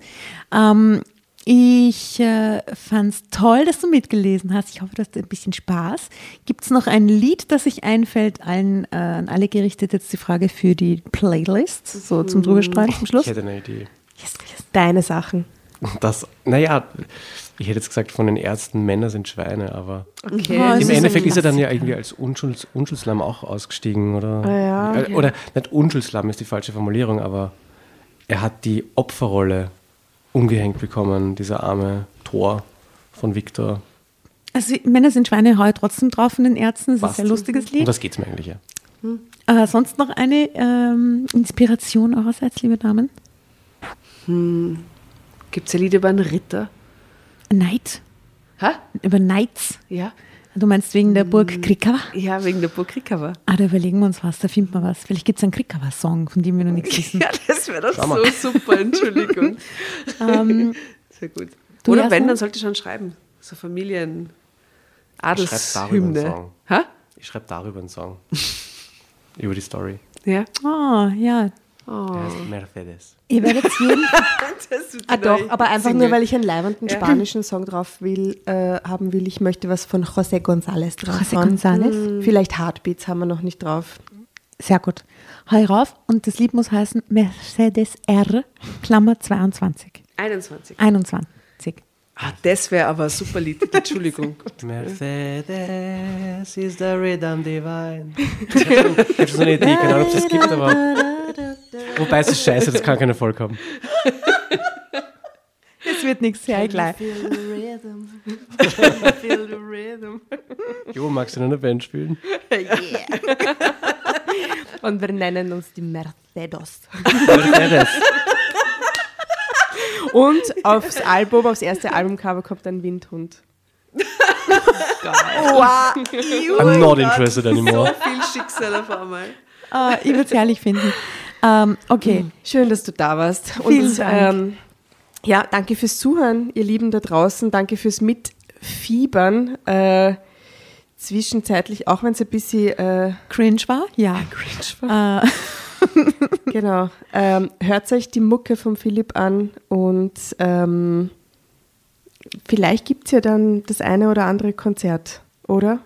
Ähm, ich äh, fand es toll, dass du mitgelesen hast. Ich hoffe, du hast ein bisschen Spaß. Gibt es noch ein Lied, das sich einfällt, allen, äh, an alle gerichtet, jetzt die Frage für die Playlist, so zum Drüberstreuen zum Schluss? Ich hätte eine Idee. Yes, yes. Deine Sachen. Das, naja, ich hätte jetzt gesagt, von den Ärzten, Männer sind Schweine, aber Okay. Es im ist Endeffekt ist er dann ja irgendwie als Unschulds, Unschuldslamm auch ausgestiegen, oder? ja. Äh, Oder nicht Unschuldslamm ist die falsche Formulierung, aber er hat die Opferrolle umgehängt bekommen, dieser arme Tor von Viktor. Also Männer sind Schweine, hau ich trotzdem drauf von den Ärzten. Das ist ein Passt. sehr lustiges Lied. Um das geht es mir eigentlich, ja. Äh, sonst noch eine ähm, Inspiration eurerseits, liebe Damen? Gibt es ein Lied über einen Ritter? Neid. Hä? Über Knights. Ja. Du meinst wegen der Burg Krikava? Ja, wegen der Burg Krikava. Ah, da überlegen wir uns was, da finden wir was. Vielleicht gibt es einen Krikava-Song, von dem wir noch nichts wissen. Ja, das wäre doch so super, Entschuldigung. ähm, Sehr gut. Du Oder wenn, dann sollte ich schon schreiben. So Familien. Ich schreib darüber einen Adelshymne. Ich schreibe darüber einen Song. Über die Story. Ja. oh, ja. Heißt Mercedes. Ihr werdet jeden Ah doch, aber einfach nur, weil ich einen leibenden spanischen Song drauf will, äh, haben will. Ich möchte was von José González drauf José. González? Vielleicht Heartbeats haben wir noch nicht drauf. Sehr gut. Hau rauf und das Lied muss heißen Mercedes R, Klammer 22. 21. 21. Ah, das wäre aber ein super Lied. Entschuldigung. Mercedes is the rhythm divine. Ich habe ich hab schon so eine Idee, keine Ahnung, ob es das gibt, aber. Wobei es ist scheiße, das kann kein Erfolg haben. Es wird nichts, sehr gleich. Jo, magst du in einer Band spielen? Und wir nennen uns die Mercedes. Mercedes. Und aufs Album, aufs erste Albumcover kommt ein Windhund. Wow. I'm not interested anymore. viel Schicksal auf einmal. Ah, ich würde es herrlich finden. Ähm, okay, Schön, dass du da warst. Vielen Und, Dank. Ähm, ja, danke fürs Zuhören, ihr Lieben da draußen. Danke fürs Mitfiebern. Äh, zwischenzeitlich, auch wenn es ein bisschen äh, cringe war? Ja. cringe war. Äh, Genau. Ähm, hört euch die Mucke von Philipp an und ähm, vielleicht gibt es ja dann das eine oder andere Konzert, oder?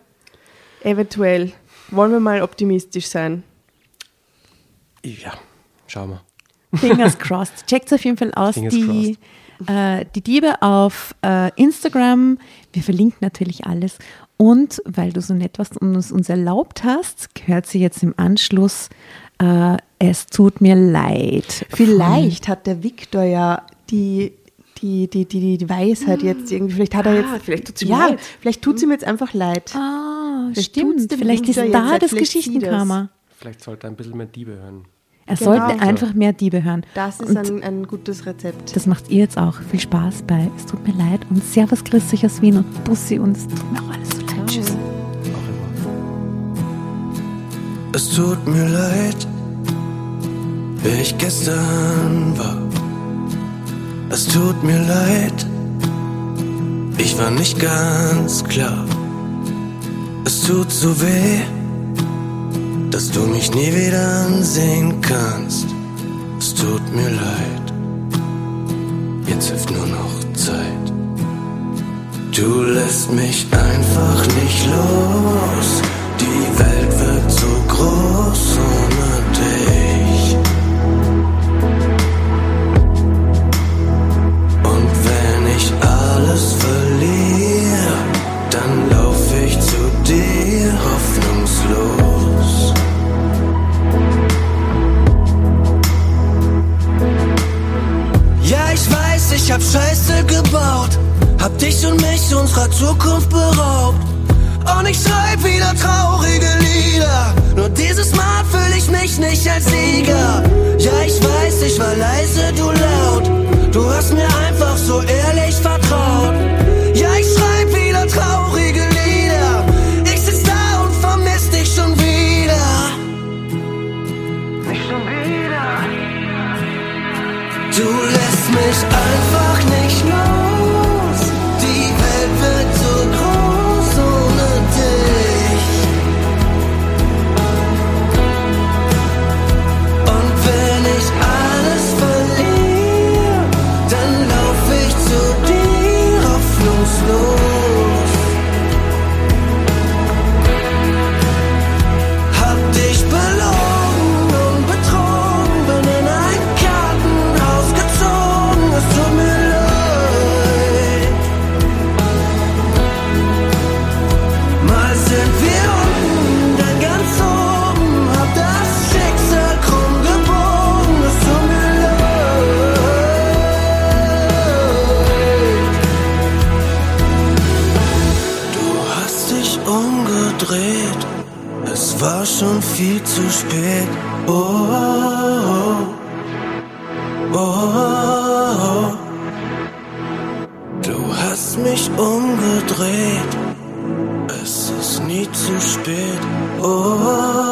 Eventuell. Wollen wir mal optimistisch sein. Ja, schau mal. Fingers crossed. Checkt auf jeden Fall aus. Fingers Die, äh, die Diebe auf äh, Instagram. Wir verlinken natürlich alles. Und weil du so nett warst und uns, uns erlaubt hast, hört sie jetzt im Anschluss äh, Es tut mir leid. Vielleicht hat der Viktor ja die, die, die, die, die Weisheit jetzt irgendwie. Vielleicht hat er jetzt. Ah, vielleicht tut's ihm ja, leid. Vielleicht tut es ihm jetzt einfach leid. Ah, Vielleicht stimmt. Vielleicht ist da das Geschichtenkarma. Vielleicht sollte er ein bisschen mehr Diebe hören. Er Genau. sollte einfach mehr Diebe hören. Das ist ein, ein gutes Rezept. das macht ihr jetzt auch. Viel Spaß bei Es tut mir leid und Servus, grüß dich aus Wien und Bussi und es tut mir auch alles so leid. Tschüss. Auch immer. Es tut mir leid, wer ich gestern war. Es tut mir leid, ich war nicht ganz klar. Es tut so weh, dass du mich nie wieder ansehen kannst. Es tut mir leid, jetzt hilft nur noch Zeit. Du lässt mich einfach nicht los. Die Welt wird so groß ohne ich hab Scheiße gebaut. Hab dich und mich unserer Zukunft beraubt. Und ich schreib wieder traurige Lieder. Nur dieses Mal fühl ich mich nicht als Sieger. Ja, ich weiß, ich war leise, du laut. Du hast mir einfach so ehrlich vertraut. Ja, ich schreib wieder traurige Lieder. Ich sitz da und vermiss dich schon wieder. Nicht schon wieder. Du lässt mich einfach umgedreht. Es war schon viel zu spät. Oh, oh, oh, oh. Du hast mich umgedreht. Es ist nie zu spät. Oh, oh,